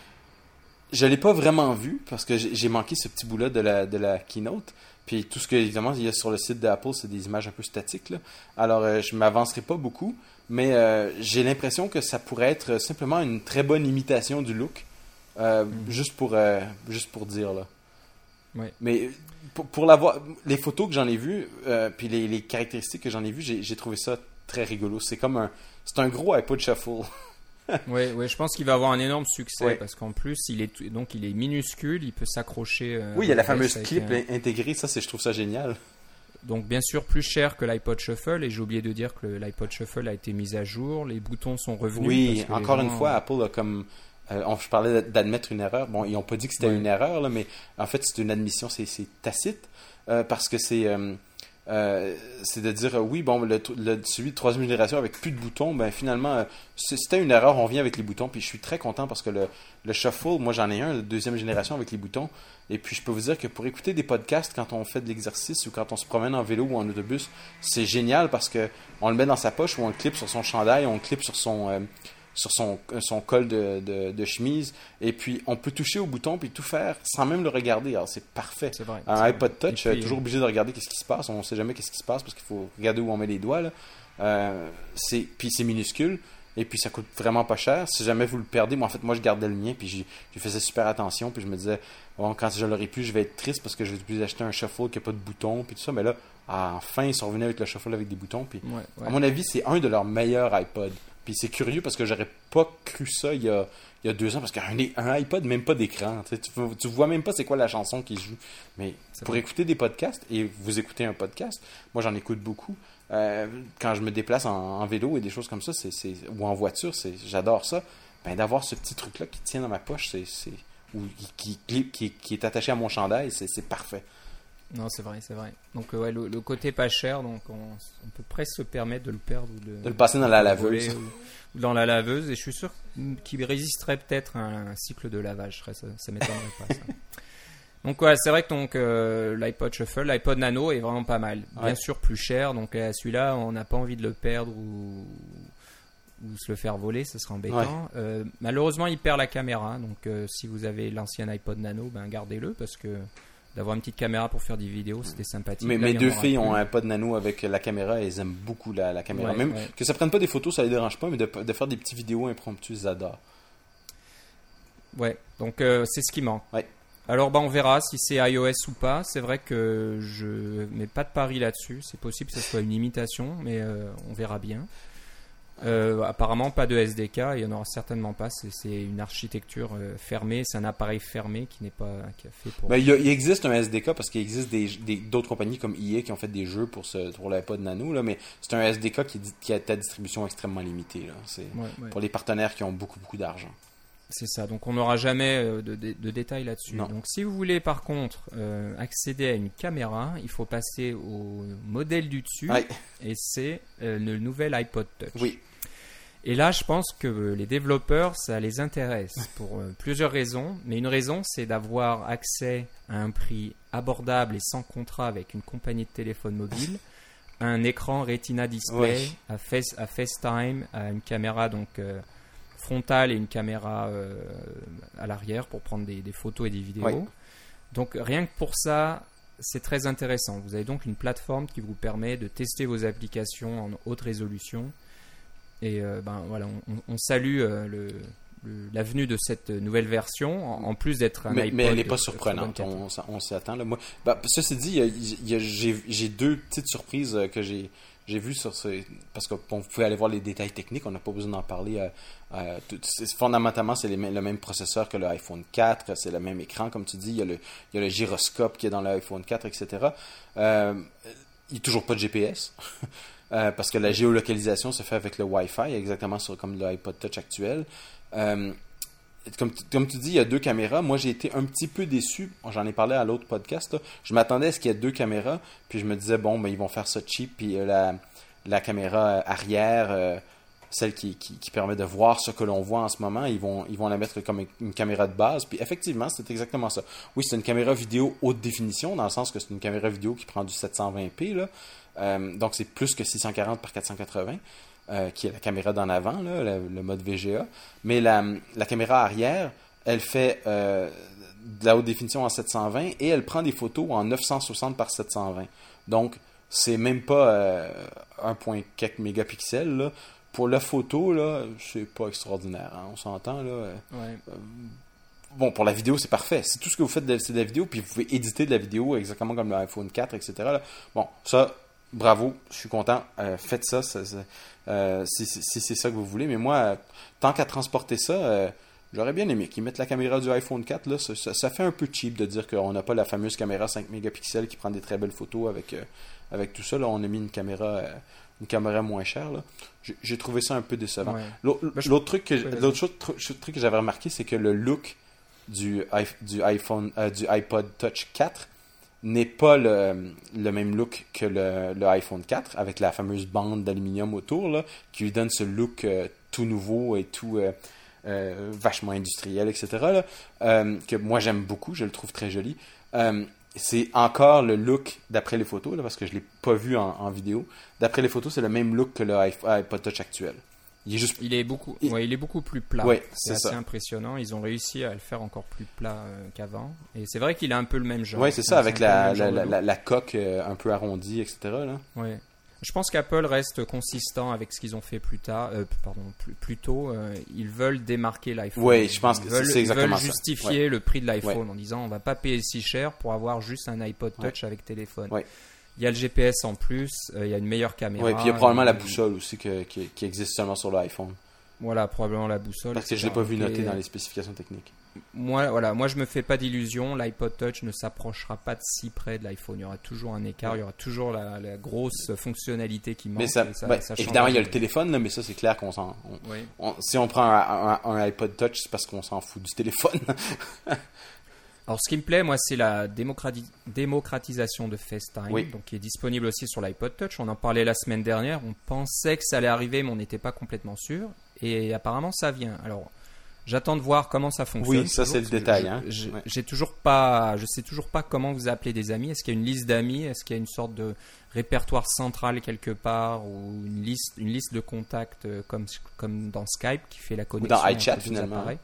je l'ai pas vraiment vu parce que j'ai manqué ce petit bout-là de la, de la keynote. Puis tout ce que évidemment il y a sur le site d'Apple, c'est des images un peu statiques. Là. Alors euh, je m'avancerai pas beaucoup, mais euh, j'ai l'impression que ça pourrait être simplement une très bonne imitation du look, euh, Mhm. juste pour euh, juste pour dire là. Mais pour, pour l'avoir, les photos que j'en ai vues, puis les, les caractéristiques que j'en ai vues, j'ai j'ai trouvé ça très rigolo. C'est comme un, c'est un gros iPod Shuffle. Ouais, je pense qu'il va avoir un énorme succès parce qu'en plus, il est donc il est minuscule, il peut s'accrocher. euh, oui, il y a la fameuse clip un- intégrée, ça, c'est, je trouve ça génial. Donc bien sûr plus cher que l'iPod Shuffle et j'ai oublié de dire que l'iPod Shuffle a été mis à jour, les boutons sont revenus. Oui, encore une fois, Apple a comme. euh, on, je parlais d'admettre une erreur. Bon, ils n'ont pas dit que c'était Ouais. une erreur, là, mais en fait, c'est une admission, c'est c'est tacite. euh, parce que c'est. euh, euh, c'est de dire, euh, oui, bon, le, le- celui de troisième génération avec plus de boutons, ben finalement, euh, c'était une erreur, on vient avec les boutons. Puis je suis très content parce que le, le Shuffle, moi j'en ai un, de deuxième génération avec les boutons. Et puis je peux vous dire que pour écouter des podcasts quand on fait de l'exercice ou quand on se promène en vélo ou en autobus, c'est génial parce que on le met dans sa poche ou on le clip sur son chandail, on le clip sur son, sur son, son col de, de, de chemise. Et puis on peut toucher au bouton puis tout faire sans même le regarder. Alors c'est parfait. C'est vrai. Un iPod Touch, euh, puis, toujours obligé de regarder qu'est-ce qui se passe. On ne sait jamais qu'est-ce qui se passe parce qu'il faut regarder où on met les doigts. Là. Euh, c'est, puis c'est minuscule. Et puis ça coûte vraiment pas cher. Si jamais vous le perdez, moi en fait, moi je gardais le mien, puis j'y faisais super attention, puis je me disais, bon, quand je l'aurai plus, je vais être triste parce que je vais plus acheter un shuffle qui n'a pas de boutons, puis tout ça. Mais là, enfin, ils sont revenus avec le shuffle avec des boutons. Puis, à mon avis, c'est un de leurs meilleurs iPods. Puis c'est curieux parce que j'aurais pas cru ça il y a, il y a deux ans parce qu'un un iPod, même pas d'écran. Tu, tu, vois même pas c'est quoi la chanson qui joue. Mais pour écouter des podcasts, et vous écoutez un podcast, moi j'en écoute beaucoup. Euh, quand je me déplace en, vélo et des choses comme ça, c'est, ou en voiture, c'est, j'adore ça. Ben, d'avoir ce petit truc-là qui tient dans ma poche, c'est, ou qui, qui, qui, est attaché à mon chandail, c'est, parfait. Non, c'est vrai, c'est vrai. Donc, ouais, le, côté pas cher, donc on, peut presque se permettre de le perdre ou de, de le passer dans la laveuse. Ou, dans la laveuse, et je suis sûr qu'il résisterait peut-être à un cycle de lavage. Ça, ça m'étonnerait pas. Ça. Donc ouais, c'est vrai que donc euh, l'iPod Shuffle, l'iPod Nano est vraiment pas mal. Bien sûr plus cher, donc euh, celui-là on n'a pas envie de le perdre ou, ou se le faire voler, ce serait embêtant. Euh, malheureusement il perd la caméra, donc si vous avez l'ancien iPod Nano, ben gardez-le parce que d'avoir une petite caméra pour faire des vidéos, c'était sympathique. Mais mes deux filles ont un iPod Nano avec la caméra et elles aiment beaucoup la, caméra. Même que ça prenne pas des photos, ça les dérange pas, mais de, de faire des petites vidéos impromptues, ils adorent. Ouais, donc c'est ce qui manque. Ouais. Alors bah, on verra si c'est iOS ou pas. C'est vrai que je mets pas de pari là-dessus. C'est possible que ce soit une imitation, mais euh, on verra bien. Euh, apparemment pas de SDK, il y en aura certainement pas. C'est une architecture euh, fermée, c'est un appareil fermé qui n'est pas qui a fait pour. Ben, il, existe un SDK parce qu'il existe d'autres compagnies comme EA qui ont fait des jeux pour ce pour l'iPod Nano là, mais c'est un SDK qui, qui a ta distribution extrêmement limitée C'est pour les partenaires qui ont beaucoup beaucoup d'argent. C'est ça, donc on n'aura jamais euh, de, détails là-dessus. Donc si vous voulez par contre euh, accéder à une caméra, il faut passer au modèle du dessus et c'est euh, le nouvel iPod Touch. Oui. Et là, je pense que les développeurs, ça les intéresse pour plusieurs raisons. Mais une raison, c'est d'avoir accès à un prix abordable et sans contrat avec une compagnie de téléphone mobile, un écran Retina Display, à, face, à FaceTime, à une caméra donc frontale et une caméra euh, à l'arrière pour prendre des, photos et des vidéos. Donc rien que pour ça, c'est très intéressant. Vous avez donc une plateforme qui vous permet de tester vos applications en haute résolution. Et euh, ben voilà, on, salue euh, le, la venue de cette nouvelle version, en, plus d'être un mais, Mais elle n'est pas surprenante, on, on s'y attend. Là. Moi, bah, ceci dit, j'ai deux petites surprises que j'ai j'ai vu sur ce. Parce que vous pouvez aller voir les détails techniques, on n'a pas besoin d'en parler. Euh, euh, fondamentalement, c'est le même processeur que l'iPhone 4, c'est le même écran, comme tu dis. Il y a le, il y a le gyroscope qui est dans l'iPhone 4, etc. Euh, il n'y a toujours pas de GPS. Parce que la géolocalisation se fait avec le Wi-Fi, exactement sur, comme l'iPod Touch actuel. Comme, comme, tu dis, il y a deux caméras. Moi, j'ai été un petit peu déçu. J'en ai parlé à l'autre podcast. Je m'attendais à ce qu'il y ait deux caméras. Puis je me disais, bon, ben, ils vont faire ça cheap. Puis euh, la, caméra arrière, euh, celle qui, qui, permet de voir ce que l'on voit en ce moment, ils vont, ils vont la mettre comme une caméra de base. Puis effectivement, c'est exactement ça. Oui, c'est une caméra vidéo haute définition, dans le sens que c'est une caméra vidéo qui prend du 720p. Là. Euh, donc, c'est plus que 640 par 480. Euh, qui est la caméra d'en avant, le, mode VGA. Mais la, caméra arrière, elle fait euh, de la haute définition en 720 et elle prend des photos en 960 par 720. Donc, c'est même pas 1.4 euh, mégapixels. Pour la photo, là, c'est pas extraordinaire. Hein, on s'entend. là. bon, pour la vidéo, c'est parfait. C'est tout ce que vous faites, c'est de la vidéo, puis vous pouvez éditer de la vidéo exactement comme l'iPhone 4, etc. Bon, ça, bravo, je suis content. faites ça, ça euh, si, c'est ça que vous voulez. Mais moi, tant qu'à transporter ça, euh, j'aurais bien aimé qu'ils mettent la caméra du iPhone 4. Là, ça, fait un peu cheap de dire qu'on n'a pas la fameuse caméra 5 mégapixels qui prend des très belles photos avec, euh, avec tout ça. Là, on a mis une caméra, une caméra moins chère. J'ai trouvé ça un peu décevant. L'autre truc que, truc que j'avais remarqué, c'est que le look du, du, iPhone, du iPod Touch 4 n'est pas le, même look que le, iPhone 4 avec la fameuse bande d'aluminium autour là, qui lui donne ce look euh, tout nouveau et tout euh, euh, vachement industriel, etc. que moi j'aime beaucoup, je le trouve très joli. c'est encore le look d'après les photos, parce que je ne l'ai pas vu en, en vidéo. D'après les photos, c'est le même look que le iPod Touch actuel. Il est, juste... il est beaucoup, il... il est beaucoup plus plat. Ouais, c'est assez impressionnant. Ils ont réussi à le faire encore plus plat euh, qu'avant. Et c'est vrai qu'il a un peu le même genre. Oui, c'est ça, avec la, la, la, coque euh, un peu arrondie, etc. Là. Ouais. Je pense qu'Apple reste consistant avec ce qu'ils ont fait plus tard, euh, pardon, plus, plus tôt. euh, ils veulent démarquer l'iPhone. Oui, je pense Ils que c'est exactement Ils veulent ça. justifier le prix de l'iPhone en disant on va pas payer si cher pour avoir juste un iPod Ouais. Touch avec téléphone. Il y a le GPS en plus, euh, il y a une meilleure caméra. Oui, puis il y a probablement la euh, boussole aussi que- qui, qui existe seulement sur l'iPhone. Voilà, probablement la boussole. Parce que je l'ai etc. pas vu noté Et dans les spécifications techniques. Moi, voilà, moi je me fais pas d'illusions. L'iPod Touch ne s'approchera pas de si près de l'iPhone. Il y aura toujours un écart, il y aura toujours la, la grosse fonctionnalité qui manque. Mais ça, et ça- ça évidemment, il y a le téléphone, là, mais ça, c'est clair qu'on s'en. on- Oui. on- si on prend un, un- un iPod Touch, c'est parce qu'on s'en fout du téléphone. Alors, ce qui me plaît, moi, c'est la démocrati- démocratisation de FaceTime, Oui. donc qui est disponible aussi sur l'iPod Touch. On en parlait la semaine dernière. On pensait que ça allait arriver, mais on n'était pas complètement sûr. Et apparemment, ça vient. Alors, j'attends de voir comment ça fonctionne. Oui, ça, c'est le détail, je- hein. je- Ouais. J'ai toujours pas, je sais toujours pas comment vous appelez des amis. Est-ce qu'il y a une liste d'amis? Est-ce qu'il y a une sorte de répertoire central quelque part ou une liste, une liste de contacts euh, comme comme dans Skype qui fait la connexion dans iChat, finalement. appareils?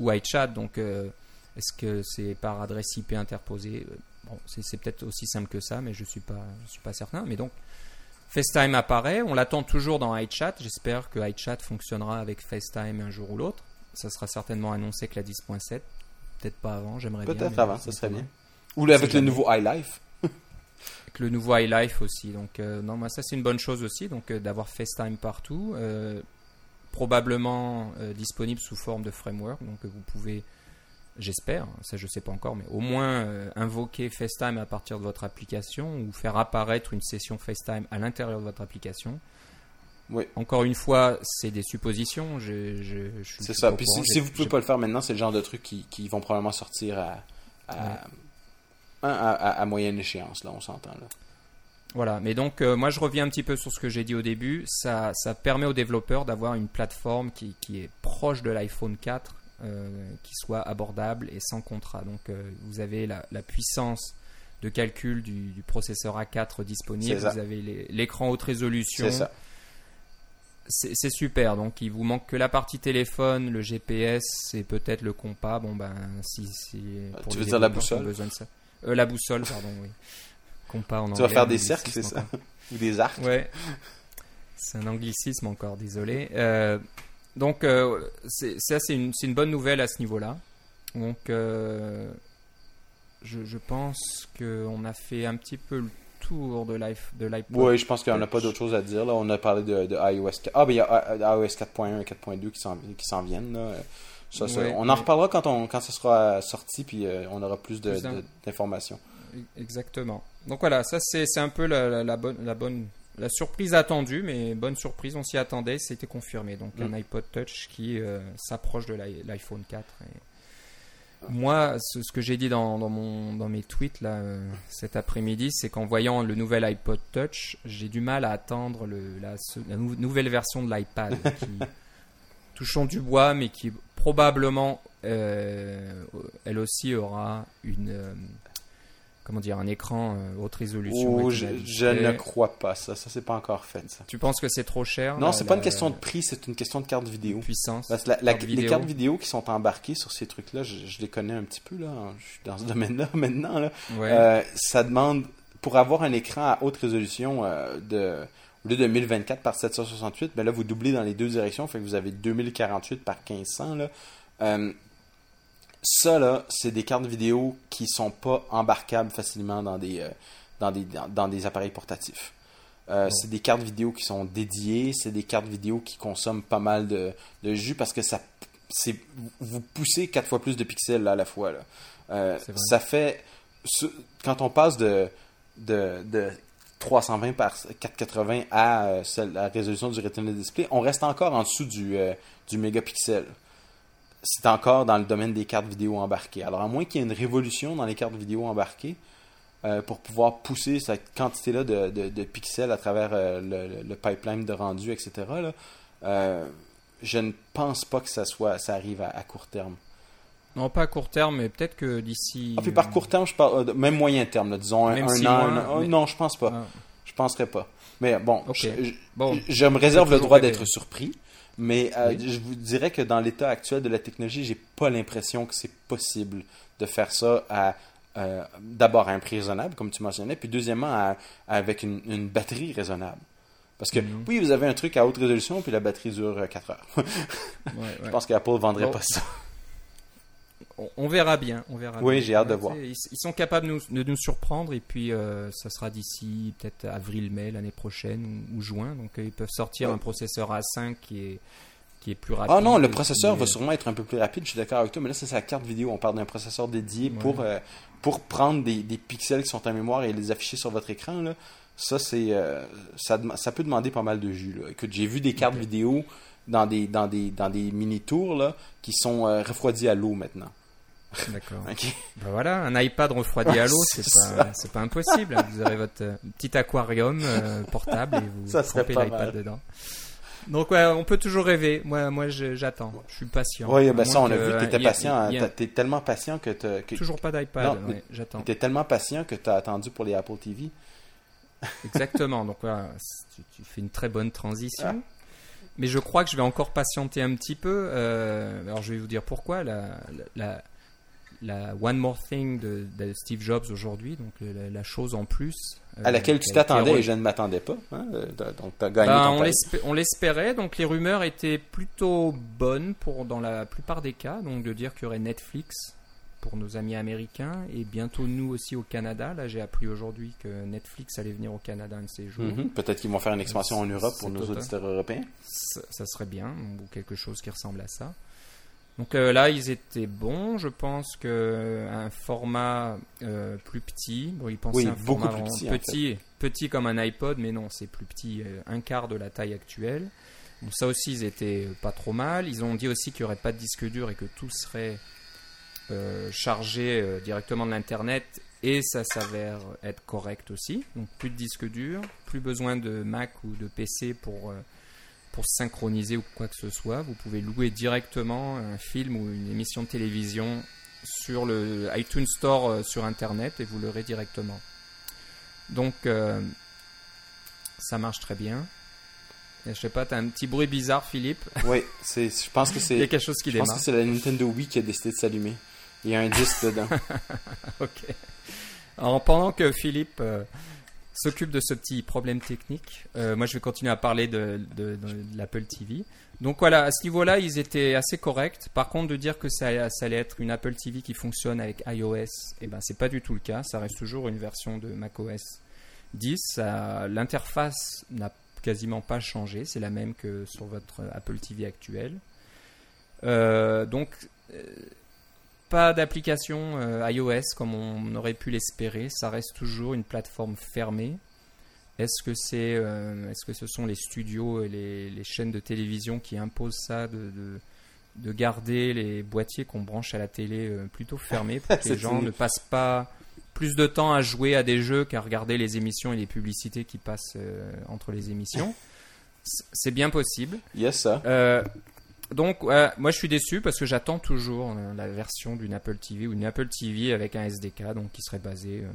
Ou iChat. Donc, euh, est-ce que c'est par adresse IP interposée? Bon, c'est peut-être aussi simple que ça, mais je suis pas, je suis pas certain. Mais donc, FaceTime apparaît, on l'attend toujours dans iChat. J'espère que iChat fonctionnera avec FaceTime un jour ou l'autre. Ça sera certainement annoncé que la 10.7, peut-être pas avant. J'aimerais bien. Peut-être avant, ça serait bien. Ou avec le nouveau iLife. Avec le nouveau iLife aussi. Donc, euh, non, moi, ça, c'est une bonne chose aussi. Donc, euh, d'avoir FaceTime partout. euh, probablement disponible sous forme de framework. Donc, vous pouvez, j'espère, ça je sais pas encore, mais au moins euh, invoquer FaceTime à partir de votre application ou faire apparaître une session FaceTime à l'intérieur de votre application. Oui. Encore une fois, c'est des suppositions. Je, je, je suis- je C'est ça. Puis si, si vous pouvez pas le faire maintenant, c'est le genre de trucs qui, qui vont probablement sortir à, à, à, à- à moyenne échéance, là, on s'entend. là. Voilà, mais donc euh, moi je reviens un petit peu sur ce que j'ai dit au début. Ça, ça permet aux développeurs d'avoir une plateforme qui, qui est proche de l'iPhone 4, euh, qui soit abordable et sans contrat. Donc euh, vous avez la, la puissance de calcul du, du processeur A4 disponible, vous avez l'écran haute résolution. C'est ça. C'est super. Donc il vous manque que la partie téléphone, le GPS et peut-être le compas. Bon ben si, si pour tu veux dire la boussole besoin de ça. Euh, la boussole, pardon, oui. Compas en Tu vas anglais, faire des cercles, c'est ça? Ou des arcs? Ouais. C'est un anglicisme encore, désolé. Euh, donc, euh, ça, c'est une, une bonne nouvelle à ce niveau-là. Donc, euh, je, je pense qu'on a fait un petit peu le tour de l'iPod. Oui, je pense qu'il n'y en a pas d'autre chose à dire. Là. On a parlé de, de iOS 4. Ah, ben il y a euh, iOS 4.1 et 4.2 qui s'en viennent. Là. Ça, ça- Ouais, on en reparlera quand, on, quand ça sera sorti, puis euh, on aura plus d'informations. Exactement. Donc voilà, ça c'est c'est un peu la, la- la bonne, la bonne, la surprise attendue, mais bonne surprise, on s'y attendait, c'était confirmé. Donc Mm. un iPod Touch qui euh, s'approche de l'i- l'iPhone 4. et- Moi, ce, ce que j'ai dit dans, dans mon, dans mes tweets là, euh, cet après-midi, c'est qu'en voyant le nouvel iPod Touch, j'ai du mal à attendre le, la, ce- la nou- nouvelle version de l'iPad qui, touchons du bois, mais qui probablement, euh, elle aussi aura une, comment dire, un écran euh, haute résolution. Oh, je, ne crois pas ça. Ça, c'est pas encore fait, ça. Tu penses que c'est trop cher Non, c'est pas une question de prix, c'est une question de carte vidéo. puissance. Parce que la- la- carte les vidéo. cartes vidéo qui sont embarquées sur ces trucs-là, je, je les connais un petit peu. là. Je suis dans ce domaine-là maintenant. Là. Ouais. Euh, ça demande, pour avoir un écran à haute résolution euh, de, au lieu de 1024 par 768, ben là, vous doublez dans les deux directions, fait que vous avez 2048 par 1500. Là. Euh, ça, là, c'est des cartes vidéo qui sont pas embarquables facilement dans des, euh, dans des, dans, dans des appareils portatifs. Euh, C'est des cartes vidéo qui sont dédiées, c'est des cartes vidéo qui consomment pas mal de, de jus parce que ça, c'est, vous poussez quatre fois plus de pixels là, à la fois. Là. Euh, ça fait, quand on passe de, de, de 320 par 480 à euh, la résolution du Retina Display, on reste encore en dessous du, du mégapixel. C'est encore dans le domaine des cartes vidéo embarquées. Alors, à moins qu'il y ait une révolution dans les cartes vidéo embarquées, euh, pour pouvoir pousser cette quantité-là de, de- de pixels à travers euh, le, pipeline de rendu, etc., là, euh, je ne pense pas que ça, soit, ça arrive à, à court terme. Non, pas à court terme, mais peut-être que d'ici. Ah, puis par court terme, je parle même moyen terme, là, disons un, an. un mais- Non, je pense pas. Ah, Je penserais pas. Mais bon, je, je- bon, je me réserve le droit d'être surpris. Mais euh, Oui. je vous dirais que dans l'état actuel de la technologie, j'ai pas l'impression que c'est possible de faire ça à euh, d'abord à un prix raisonnable, comme tu mentionnais, puis deuxièmement avec une, batterie raisonnable. Parce que mhm. oui, vous avez un truc à haute résolution, puis la batterie dure 4 heures. Je pense qu'Apple ne vendrait pas ça. On, verra bien. On verra oui, j'ai hâte de voir. Ils, sont capables de nous, surprendre, et puis ça sera d'ici peut-être avril-mai l'année prochaine ou, juin. Donc ils peuvent sortir un processeur A5 qui est qui est plus rapide. Ah non, le processeur va sûrement être un peu plus rapide, je suis d'accord avec toi, mais là, c'est la carte vidéo. On parle d'un processeur dédié pour, euh, pour prendre des, des, pixels qui sont en mémoire et les afficher sur votre écran. Là. Ça, c'est euh, ça, ça, peut demander pas mal de jus. Là. Écoute, j'ai vu des cartes vidéo dans des, dans des, dans des mini-tours là, qui sont euh, refroidies à l'eau maintenant. D'accord. Ben voilà, un iPad refroidi à l'eau, c'est pas, pas impossible. Vous aurez votre petit aquarium portable et vous trempez l'iPad dedans. Donc ouais, on peut toujours rêver. Moi, moi, j'attends. Je suis patient. Oui, ben ça, on a vu que t'étais patient. T'es tellement patient que tu toujours pas d'iPad. j'attends. T'es tellement patient que t'as attendu pour les Apple TV. Exactement. Donc voilà, tu, fais une très bonne transition. Ah. Mais je crois que je vais encore patienter un petit peu. Euh, alors je vais vous dire pourquoi. La, la, la One More Thing de, Steve Jobs aujourd'hui, donc la, chose en plus. à laquelle tu euh, t'attendais et je ne m'attendais pas. Hein, euh, donc tu as gagné ben, On l'espérait, donc les rumeurs étaient plutôt bonnes pour, dans la plupart des cas, donc de dire qu'il y aurait Netflix pour nos amis américains et bientôt nous aussi au Canada. Là, j'ai appris aujourd'hui que Netflix allait venir au Canada un de ces jours. Mhm. Peut-être qu'ils vont faire une expansion en Europe pour nos auditeurs européens. ça, serait bien, ou quelque chose qui ressemble à ça. Donc euh, là, ils étaient bons. Je pense que un format euh, plus petit. Bon, ils pensaient un format plus petit, petit, comme un iPod, mais non, c'est plus petit, euh, un quart de la taille actuelle. Donc ça aussi, ils étaient pas trop mal. Ils ont dit aussi qu'il n'y aurait pas de disque dur et que tout serait chargé directement de l'internet. Et ça s'avère être correct aussi. Donc plus de disque dur, plus besoin de Mac ou de PC pour pour synchroniser ou quoi que ce soit. Vous pouvez louer directement un film ou une émission de télévision sur le iTunes Store euh, sur Internet et vous l'aurez directement. Donc, euh, ça marche très bien. je sais pas, tu as un petit bruit bizarre, Philippe? Oui, je pense que c'est. Il y a quelque chose qui je démarre. Je pense que c'est la Nintendo Wii qui a décidé de s'allumer. Il y a un disque dedans. ok. Alors, pendant que Philippe euh, s'occupe de ce petit problème technique. Euh, moi, je vais continuer à parler de, l'Apple TV. Donc voilà, à ce niveau-là, ils étaient assez corrects. Par contre, de dire que ça, allait être une Apple TV qui fonctionne avec iOS, eh ben, c'est pas du tout le cas. Ça reste toujours une version de macOS 10. L'interface n'a quasiment pas changé. C'est la même que sur votre Apple TV actuel. Euh, donc, euh, pas d'application euh, iOS comme on aurait pu l'espérer. Ça reste toujours une plateforme fermée. Est-ce que, c'est, euh, est-ce que ce sont les studios et les, chaînes de télévision qui imposent ça de, de, garder les boîtiers qu'on branche à la télé euh, plutôt fermés pour que les gens ne passent pas plus de temps à jouer à des jeux qu'à regarder les émissions et les publicités qui passent entre les émissions? C'est bien possible. Yes, ça donc, moi je suis déçu parce que j'attends toujours euh, la version d'une Apple TV ou une Apple TV avec un SDK, donc qui serait basé. Euh,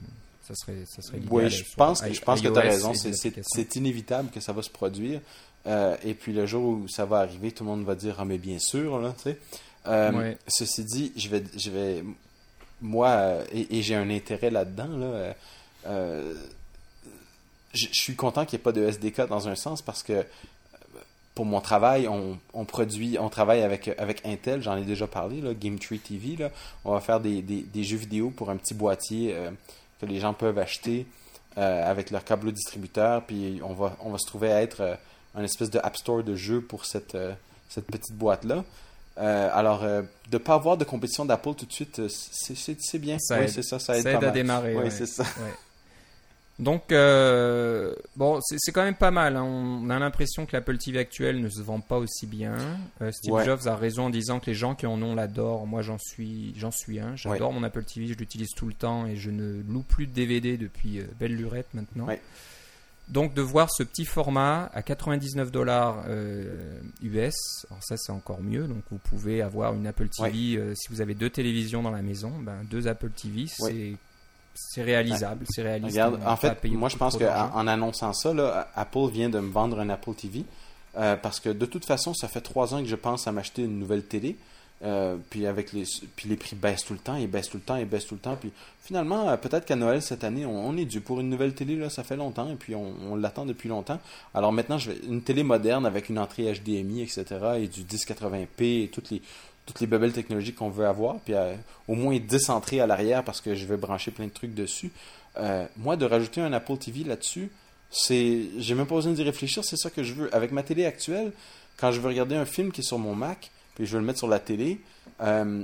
ça serait, ça serait Oui, je pense, je pense que tu as raison. C'est inévitable que ça va se produire. Euh, et puis le jour où ça va arriver, tout le monde va dire Ah, mais bien sûr, là, tu sais. Ceci dit, je vais, je vais moi, et, j'ai un intérêt là-dedans, là, je suis content qu'il n'y ait pas de SDK dans un sens parce que pour mon travail, on, produit, on travaille avec, avec Intel, j'en ai déjà parlé, là, Game Tree TV. Là. On va faire des, jeux vidéo pour un petit boîtier euh, que les gens peuvent acheter euh, avec leur câble distributeur. Puis on va, on va se trouver à être euh, un espèce de App Store de jeux pour cette, cette petite boîte-là. alors, de ne pas avoir de compétition d'Apple tout de suite, c'est bien. oui, c'est ça, ça aide, à démarrer. Oui, c'est ça. Donc, euh, bon, c'est quand même pas mal. Hein. On a l'impression que l'Apple TV actuelle ne se vend pas aussi bien. Euh, Steve Jobs a raison en disant que les gens qui en ont l'adorent. Moi, j'en suis, j'en suis un. J'adore mon Apple TV, je l'utilise tout le temps et je ne loue plus de DVD depuis euh, belle lurette maintenant. Donc, de voir ce petit format à 99 dollars US, alors ça c'est encore mieux. Donc, vous pouvez avoir une Apple TV si vous avez deux télévisions dans la maison, ben, deux Apple TV, c'est c'est réalisable, c'est réalisable. en fait, moi je pense qu'en annonçant ça, Apple vient de me vendre un Apple TV. Euh, parce que de toute façon, ça fait trois ans que je pense à m'acheter une nouvelle télé. Euh, puis avec les puis les prix baissent tout le temps, ils baissent tout le temps, ils baissent tout le temps. Puis finalement, euh, peut-être qu'à Noël cette année, on, est dû pour une nouvelle télé là, ça fait longtemps et puis on, l'attend depuis longtemps. Alors maintenant, je vais une télé moderne avec une entrée HDMI, etc. et du 1080p et toutes les toutes les belles technologies qu'on veut avoir, puis euh, au moins 10 entrées à l'arrière parce que je vais brancher plein de trucs dessus. moi, de rajouter un Apple TV là-dessus, c'est j'ai même pas besoin d'y réfléchir, c'est ça que je veux. Avec ma télé actuelle, quand je veux regarder un film qui est sur mon Mac, puis je veux le mettre sur la télé, euh,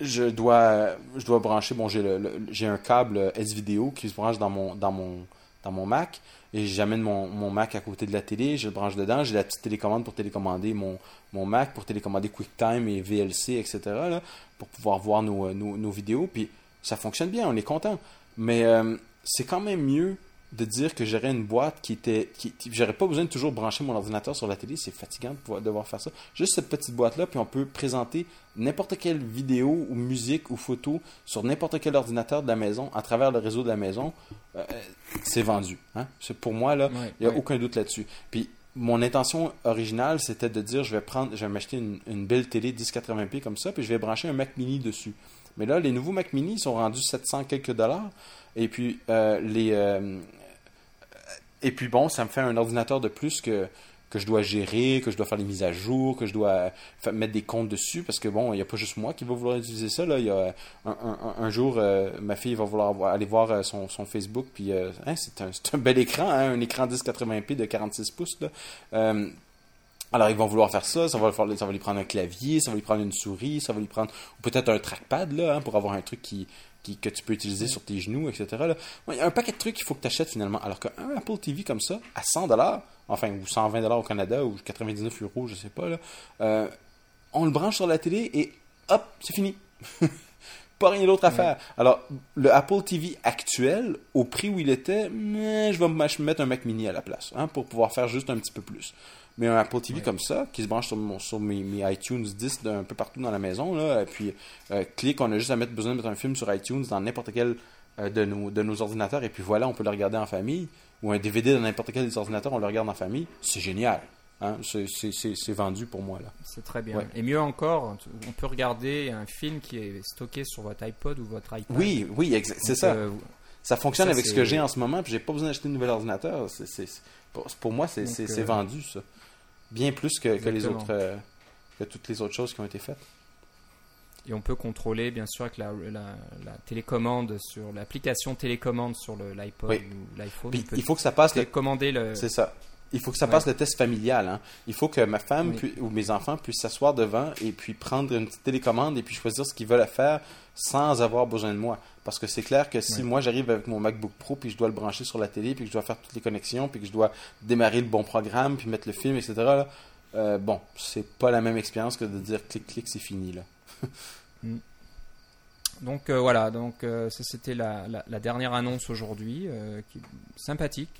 je dois je dois brancher bon j'ai le, un câble S vidéo qui se branche dans mon dans mon Mac et j'amène mon, Mac à côté de la télé, je le branche dedans, j'ai la petite télécommande pour télécommander mon, Mac, pour télécommander QuickTime et VLC, etc. Pour pouvoir voir nos, nos, nos, vidéos. Puis ça fonctionne bien, on est content. Mais euh, c'est quand même mieux de dire que j'aurais une boîte qui était. Qui, j'aurais pas besoin de toujours brancher mon ordinateur sur la télé, c'est fatigant de pouvoir, devoir faire ça. Juste cette petite boîte-là, puis on peut présenter n'importe quelle vidéo ou musique ou photo sur n'importe quel ordinateur de la maison à travers le réseau de la maison. Euh, c'est vendu. Hein? C'est, pour moi, là, il n'y a aucun doute là-dessus. Puis mon intention originale, c'était de dire je vais prendre, je vais m'acheter une, une belle télé 1080p comme ça, puis je vais brancher un Mac mini dessus. Mais là, les nouveaux Mac mini sont rendus 700 quelques dollars. Et puis, euh, les, euh, et puis bon, ça me fait un ordinateur de plus que, que je dois gérer, que je dois faire les mises à jour, que je dois mettre des comptes dessus, parce que bon, il n'y a pas juste moi qui va vouloir utiliser ça. Là. Y a un, jour, euh, ma fille va vouloir aller voir euh, son, son Facebook, puis euh, hein, c'est un, un, bel écran, hein, un écran 1080p de 46 pouces. Là. alors, ils vont vouloir faire ça, ça va, ça va lui prendre un clavier, ça va lui prendre une souris, ça va lui prendre peut-être un trackpad là, hein, pour avoir un truc qui, que tu peux utiliser sur tes genoux, etc. Il y a un paquet de trucs qu'il faut que tu achètes finalement. Alors qu'un Apple TV comme ça, à 100$, enfin, ou 120$ au Canada, ou 99 euros, je sais pas, là, euh, on le branche sur la télé et hop, c'est fini. pas rien d'autre à faire. Alors, le Apple TV actuel, au prix où il était, je vais me mettre un Mac mini à la place, hein, pour pouvoir faire juste un petit peu plus. Mais un Apple TV comme ça, qui se branche sur, mon, sur mes, iTunes 10 d'un peu partout dans la maison, là, et puis euh, clique, on a juste à mettre besoin de mettre un film sur iTunes dans n'importe quel euh, de, nos, de nos ordinateurs, et puis voilà, on peut le regarder en famille, ou un DVD dans n'importe quel des ordinateurs, on le regarde en famille. C'est génial. Hein? C'est vendu pour moi. là. C'est très bien. Et mieux encore, on peut regarder un film qui est stocké sur votre iPod ou votre iPad. Oui, oui, c'est ça. Euh, ça fonctionne avec ce que j'ai en ce moment, puis j'ai pas besoin d'acheter un nouvel ordinateur. pour, pour, moi, c'est vendu, ça. Bien plus que, les autres, euh, que toutes les autres choses qui ont été faites. Et on peut contrôler, bien sûr, avec la, la, télécommande sur l'application télécommande sur l'iPod ou l'iPhone. Il faut que ça passe. Commander le. C'est ça. Il faut que ça passe le test familial. Hein. Il faut que ma femme ou mes enfants puissent s'asseoir devant et puis prendre une petite télécommande et puis choisir ce qu'ils veulent faire sans avoir besoin de moi. Parce que c'est clair que si moi j'arrive avec mon MacBook Pro puis je dois le brancher sur la télé puis que je dois faire toutes les connexions puis que je dois démarrer le bon programme puis mettre le film, etc. Là, euh, bon, c'est pas la même expérience que de dire clic clic c'est fini là. Mm. Donc euh, voilà, donc euh, ça c'était la, dernière annonce aujourd'hui, sympathique.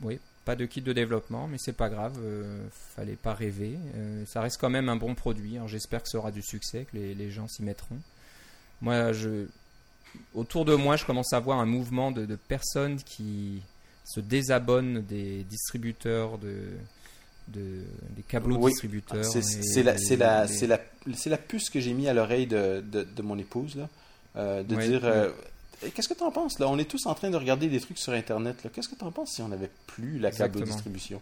oui, pas de kit de développement, mais c'est pas grave, fallait pas rêver. ça reste quand même un bon produit. J'espère que ça aura du succès, que les gens s'y mettront. Moi, je, autour de moi, je commence à voir un mouvement de, personnes qui se désabonnent des distributeurs de, des câbles distributeurs. C'est la, la, la, la, puce que j'ai mis à l'oreille de, de, mon épouse, là, euh, de dire euh, Qu'est-ce que tu en penses là? On est tous en train de regarder des trucs sur Internet. Qu'est-ce que tu en penses si on n'avait plus la câble distribution?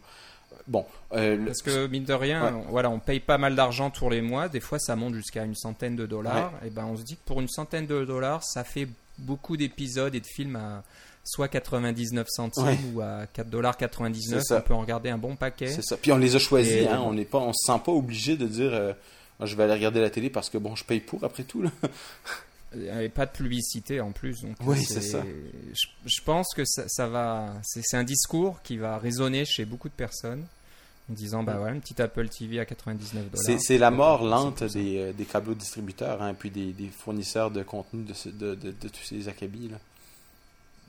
Bon, euh, parce que mine de rien, on, voilà, on paye pas mal d'argent tous les mois. Des fois, ça monte jusqu'à une centaine de dollars. Et ben, on se dit que pour une centaine de dollars, ça fait beaucoup d'épisodes et de films à soit 99 centimes ou à 4 dollars 99. On peut en regarder un bon paquet. C'est ça. Puis on les a choisis. Hein. on n'est pas, on se sent pas obligé de dire, euh, je vais aller regarder la télé parce que bon, je paye pour après tout là. Et pas de publicité en plus. Donc oui, c'est ça. Je, pense que ça, ça va. C'est un discours qui va résonner chez beaucoup de personnes en disant bah voilà, une petite Apple TV à 99 dollars. C'est la mort lente des, euh, des câbles distributeurs, hein, puis des, des, fournisseurs de contenu de, de, de, de tous ces acabits.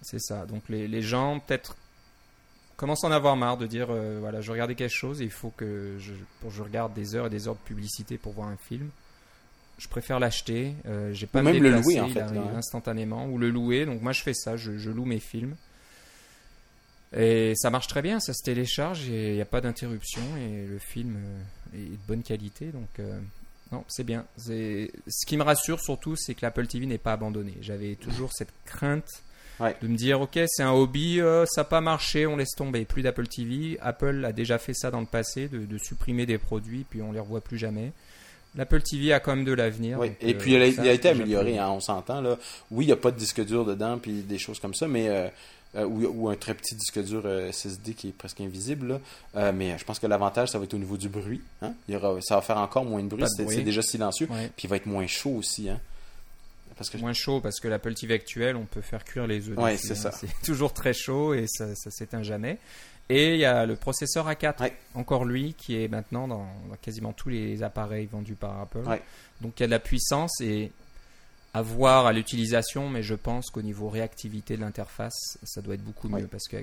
C'est ça. Donc les, les gens peut-être commencent à en avoir marre de dire euh, voilà, je regardais quelque chose et il faut que je, pour, je regarde des heures et des heures de publicité pour voir un film je préfère l'acheter. Euh, j'ai pas même le louer en fait, hein. instantanément ou le louer. Donc moi je fais ça, je, loue mes films. Et ça marche très bien, ça se télécharge et il n'y a pas d'interruption et le film euh, est de bonne qualité. Donc, euh, non, c'est bien. Ce qui me rassure surtout, c'est que l'Apple TV n'est pas abandonné. J'avais toujours cette crainte Ouais. de me dire ok, c'est un hobby, euh, ça n'a pas marché, on laisse tomber. Plus d'Apple TV. Apple a déjà fait ça dans le passé, de, de supprimer des produits, puis on les revoit plus jamais. L'Apple TV a quand même de l'avenir. Oui, et euh, puis il a, ça, il a été amélioré, hein, on s'entend. là. Oui, il n'y a pas de disque dur dedans, puis des choses comme ça, mais euh, euh, ou, ou un très petit disque dur euh, SSD qui est presque invisible. là. Mais je pense que l'avantage, ça va être au niveau du bruit. hein. Il y aura, ça va faire encore moins de bruit, c'est c'est déjà silencieux, Ouais. puis il va être moins chaud aussi. Hein. Parce que moins chaud parce que l'Apple TV actuel, on peut faire cuire les œufs. Dessus, c'est hein. ça. C'est toujours très chaud et ça, ça s'éteint jamais. Et il y a le processeur A4, Ouais. encore lui, qui est maintenant dans, dans quasiment tous les appareils vendus par Apple. Ouais. Donc il y a de la puissance et à voir à l'utilisation, mais je pense qu'au niveau réactivité de l'interface, ça doit être beaucoup mieux Ouais. parce que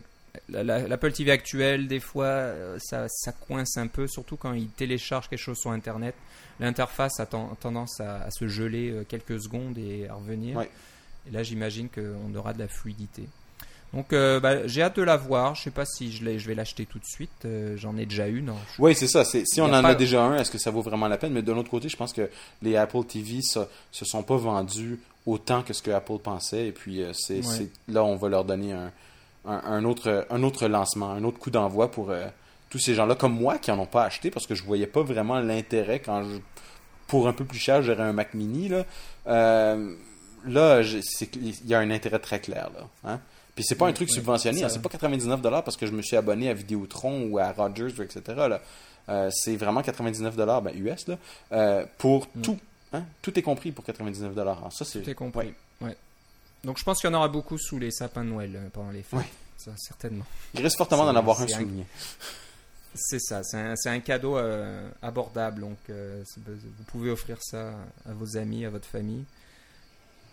la- la- l'Apple TV actuel, des fois, euh, ça, ça coince un peu, surtout quand il télécharge quelque chose sur Internet. L'interface a ten- tendance à, à se geler euh, quelques secondes et à revenir. Et là, j'imagine qu'on aura de la fluidité. Donc, euh, bah, j'ai hâte de la voir. Je sais pas si je, vais l'acheter tout de suite. Euh, J'en ai déjà une. Je- Oui, c'est ça. Si on en pas- a déjà un, est-ce que ça vaut vraiment la peine? Mais de l'autre côté, je pense que les Apple TV se, se sont pas vendus autant que ce que Apple pensait. Et puis, euh, c'est Ouais. c'est- là, on va leur donner un, un, un autre, un autre lancement, un autre coup d'envoi pour tous ces gens-là, comme moi, qui en ont pas acheté parce que je voyais pas vraiment l'intérêt quand je. Pour un peu plus cher, j'aurais un Mac mini. Là, il y a un intérêt très clair. Là, hein? Puis c'est pas un truc subventionné, hein, c'est pas 99$ parce que je me suis abonné à Vidéotron ou à Rogers, ou etc. Là. Euh, c'est vraiment 99$ ben, US là, euh, pour Mm. tout. Hein? Tout est compris pour 99$. Alors, ça, c'est... Tout est compris. ouais. Ouais. Donc, je pense qu'il y en aura beaucoup sous les sapins de Noël euh, pendant les fêtes. Ouais. Ça, certainement. Il risque fortement d'en avoir un souligné. C'est ça, c'est un, un cadeau abordable, donc vous pouvez offrir ça à vos amis, à votre famille.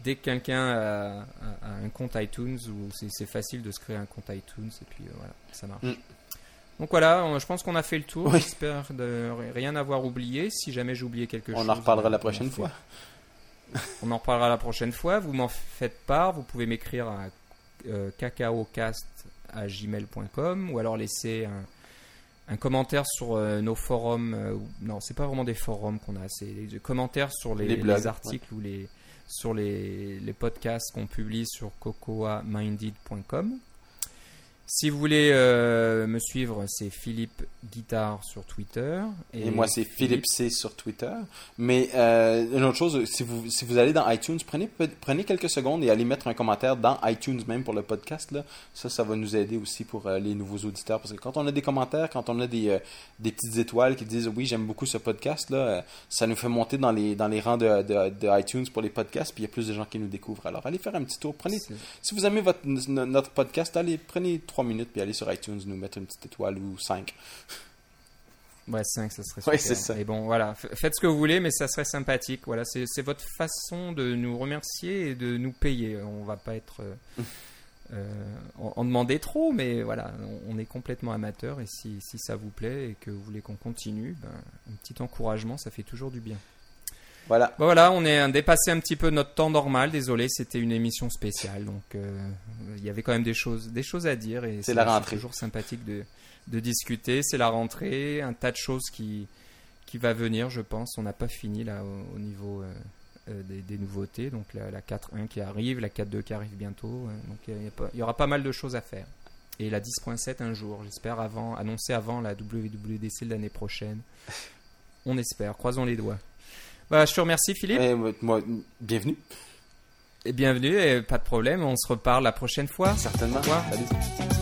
Dès que quelqu'un a, un compte iTunes, ou c'est facile de se créer un compte iTunes, et puis euh, voilà, ça marche. Mm. Donc voilà, on- je pense qu'on a fait le tour. Oui. J'espère de rien avoir oublié. Si jamais j'ai oublié quelque chose, On en reparlera la prochaine fois. On en reparlera la prochaine fois. Vous m'en faites part. Vous pouvez m'écrire à euh, cacaocast@gmail.com ou alors laisser un, un commentaire sur euh, nos forums. euh, non, c'est pas vraiment des forums qu'on a. C'est des commentaires sur les, Les blogs, les articles ou les sur les, podcasts qu'on publie sur cocoaminded.com. Si vous voulez euh, me suivre, c'est Philippe Guitare sur Twitter. Et, moi, c'est Philippe C sur Twitter. Mais euh, une autre chose, si vous, si vous allez dans iTunes, prenez, prenez quelques secondes et allez mettre un commentaire dans iTunes même pour le podcast. Là. Ça, ça va nous aider aussi pour euh, les nouveaux auditeurs. Parce que quand on a des commentaires, quand on a des, des petites étoiles qui disent oui, j'aime beaucoup ce podcast, là, ça nous fait monter dans les, dans les rangs de, de, de iTunes pour les podcasts. Puis il y a plus de gens qui nous découvrent. Alors, allez faire un petit tour. Prenez, si vous aimez votre, no- notre podcast, allez, prenez trois minutes puis allez sur iTunes, nous mettre une petite étoile ou cinq. Ouais, 5, ça serait super. Ouais, ça. Et bon, voilà, faites ce que vous voulez, mais ça serait sympathique. Voilà, c'est c'est votre façon de nous remercier et de nous payer. On va pas être. euh, euh, en, en demander trop, mais voilà, on, on est complètement amateur et si, si ça vous plaît et que vous voulez qu'on continue, ben, un petit encouragement, ça fait toujours du bien. Voilà. Bon, voilà, on est dépassé un petit peu notre temps normal. Désolé, c'était une émission spéciale, donc euh, il y avait quand même des choses, des choses à dire et C'est la rentrée. toujours sympathique de, de discuter. C'est la rentrée, un tas de choses qui qui va venir, je pense. On n'a pas fini là au, au niveau euh, euh, des, des nouveautés, donc la, la 4.1 qui arrive, la 4.2 qui arrive bientôt, donc il y, aura pas mal de choses à faire. Et la 10.7 un jour, j'espère avant, annoncé avant la WWDC de l'année prochaine. On espère, croisons les doigts. Bah, je te remercie Philippe. Eh, moi, bienvenue. Et bienvenue, et pas de problème, on se reparle la prochaine fois. Certainement. Au revoir. Salut.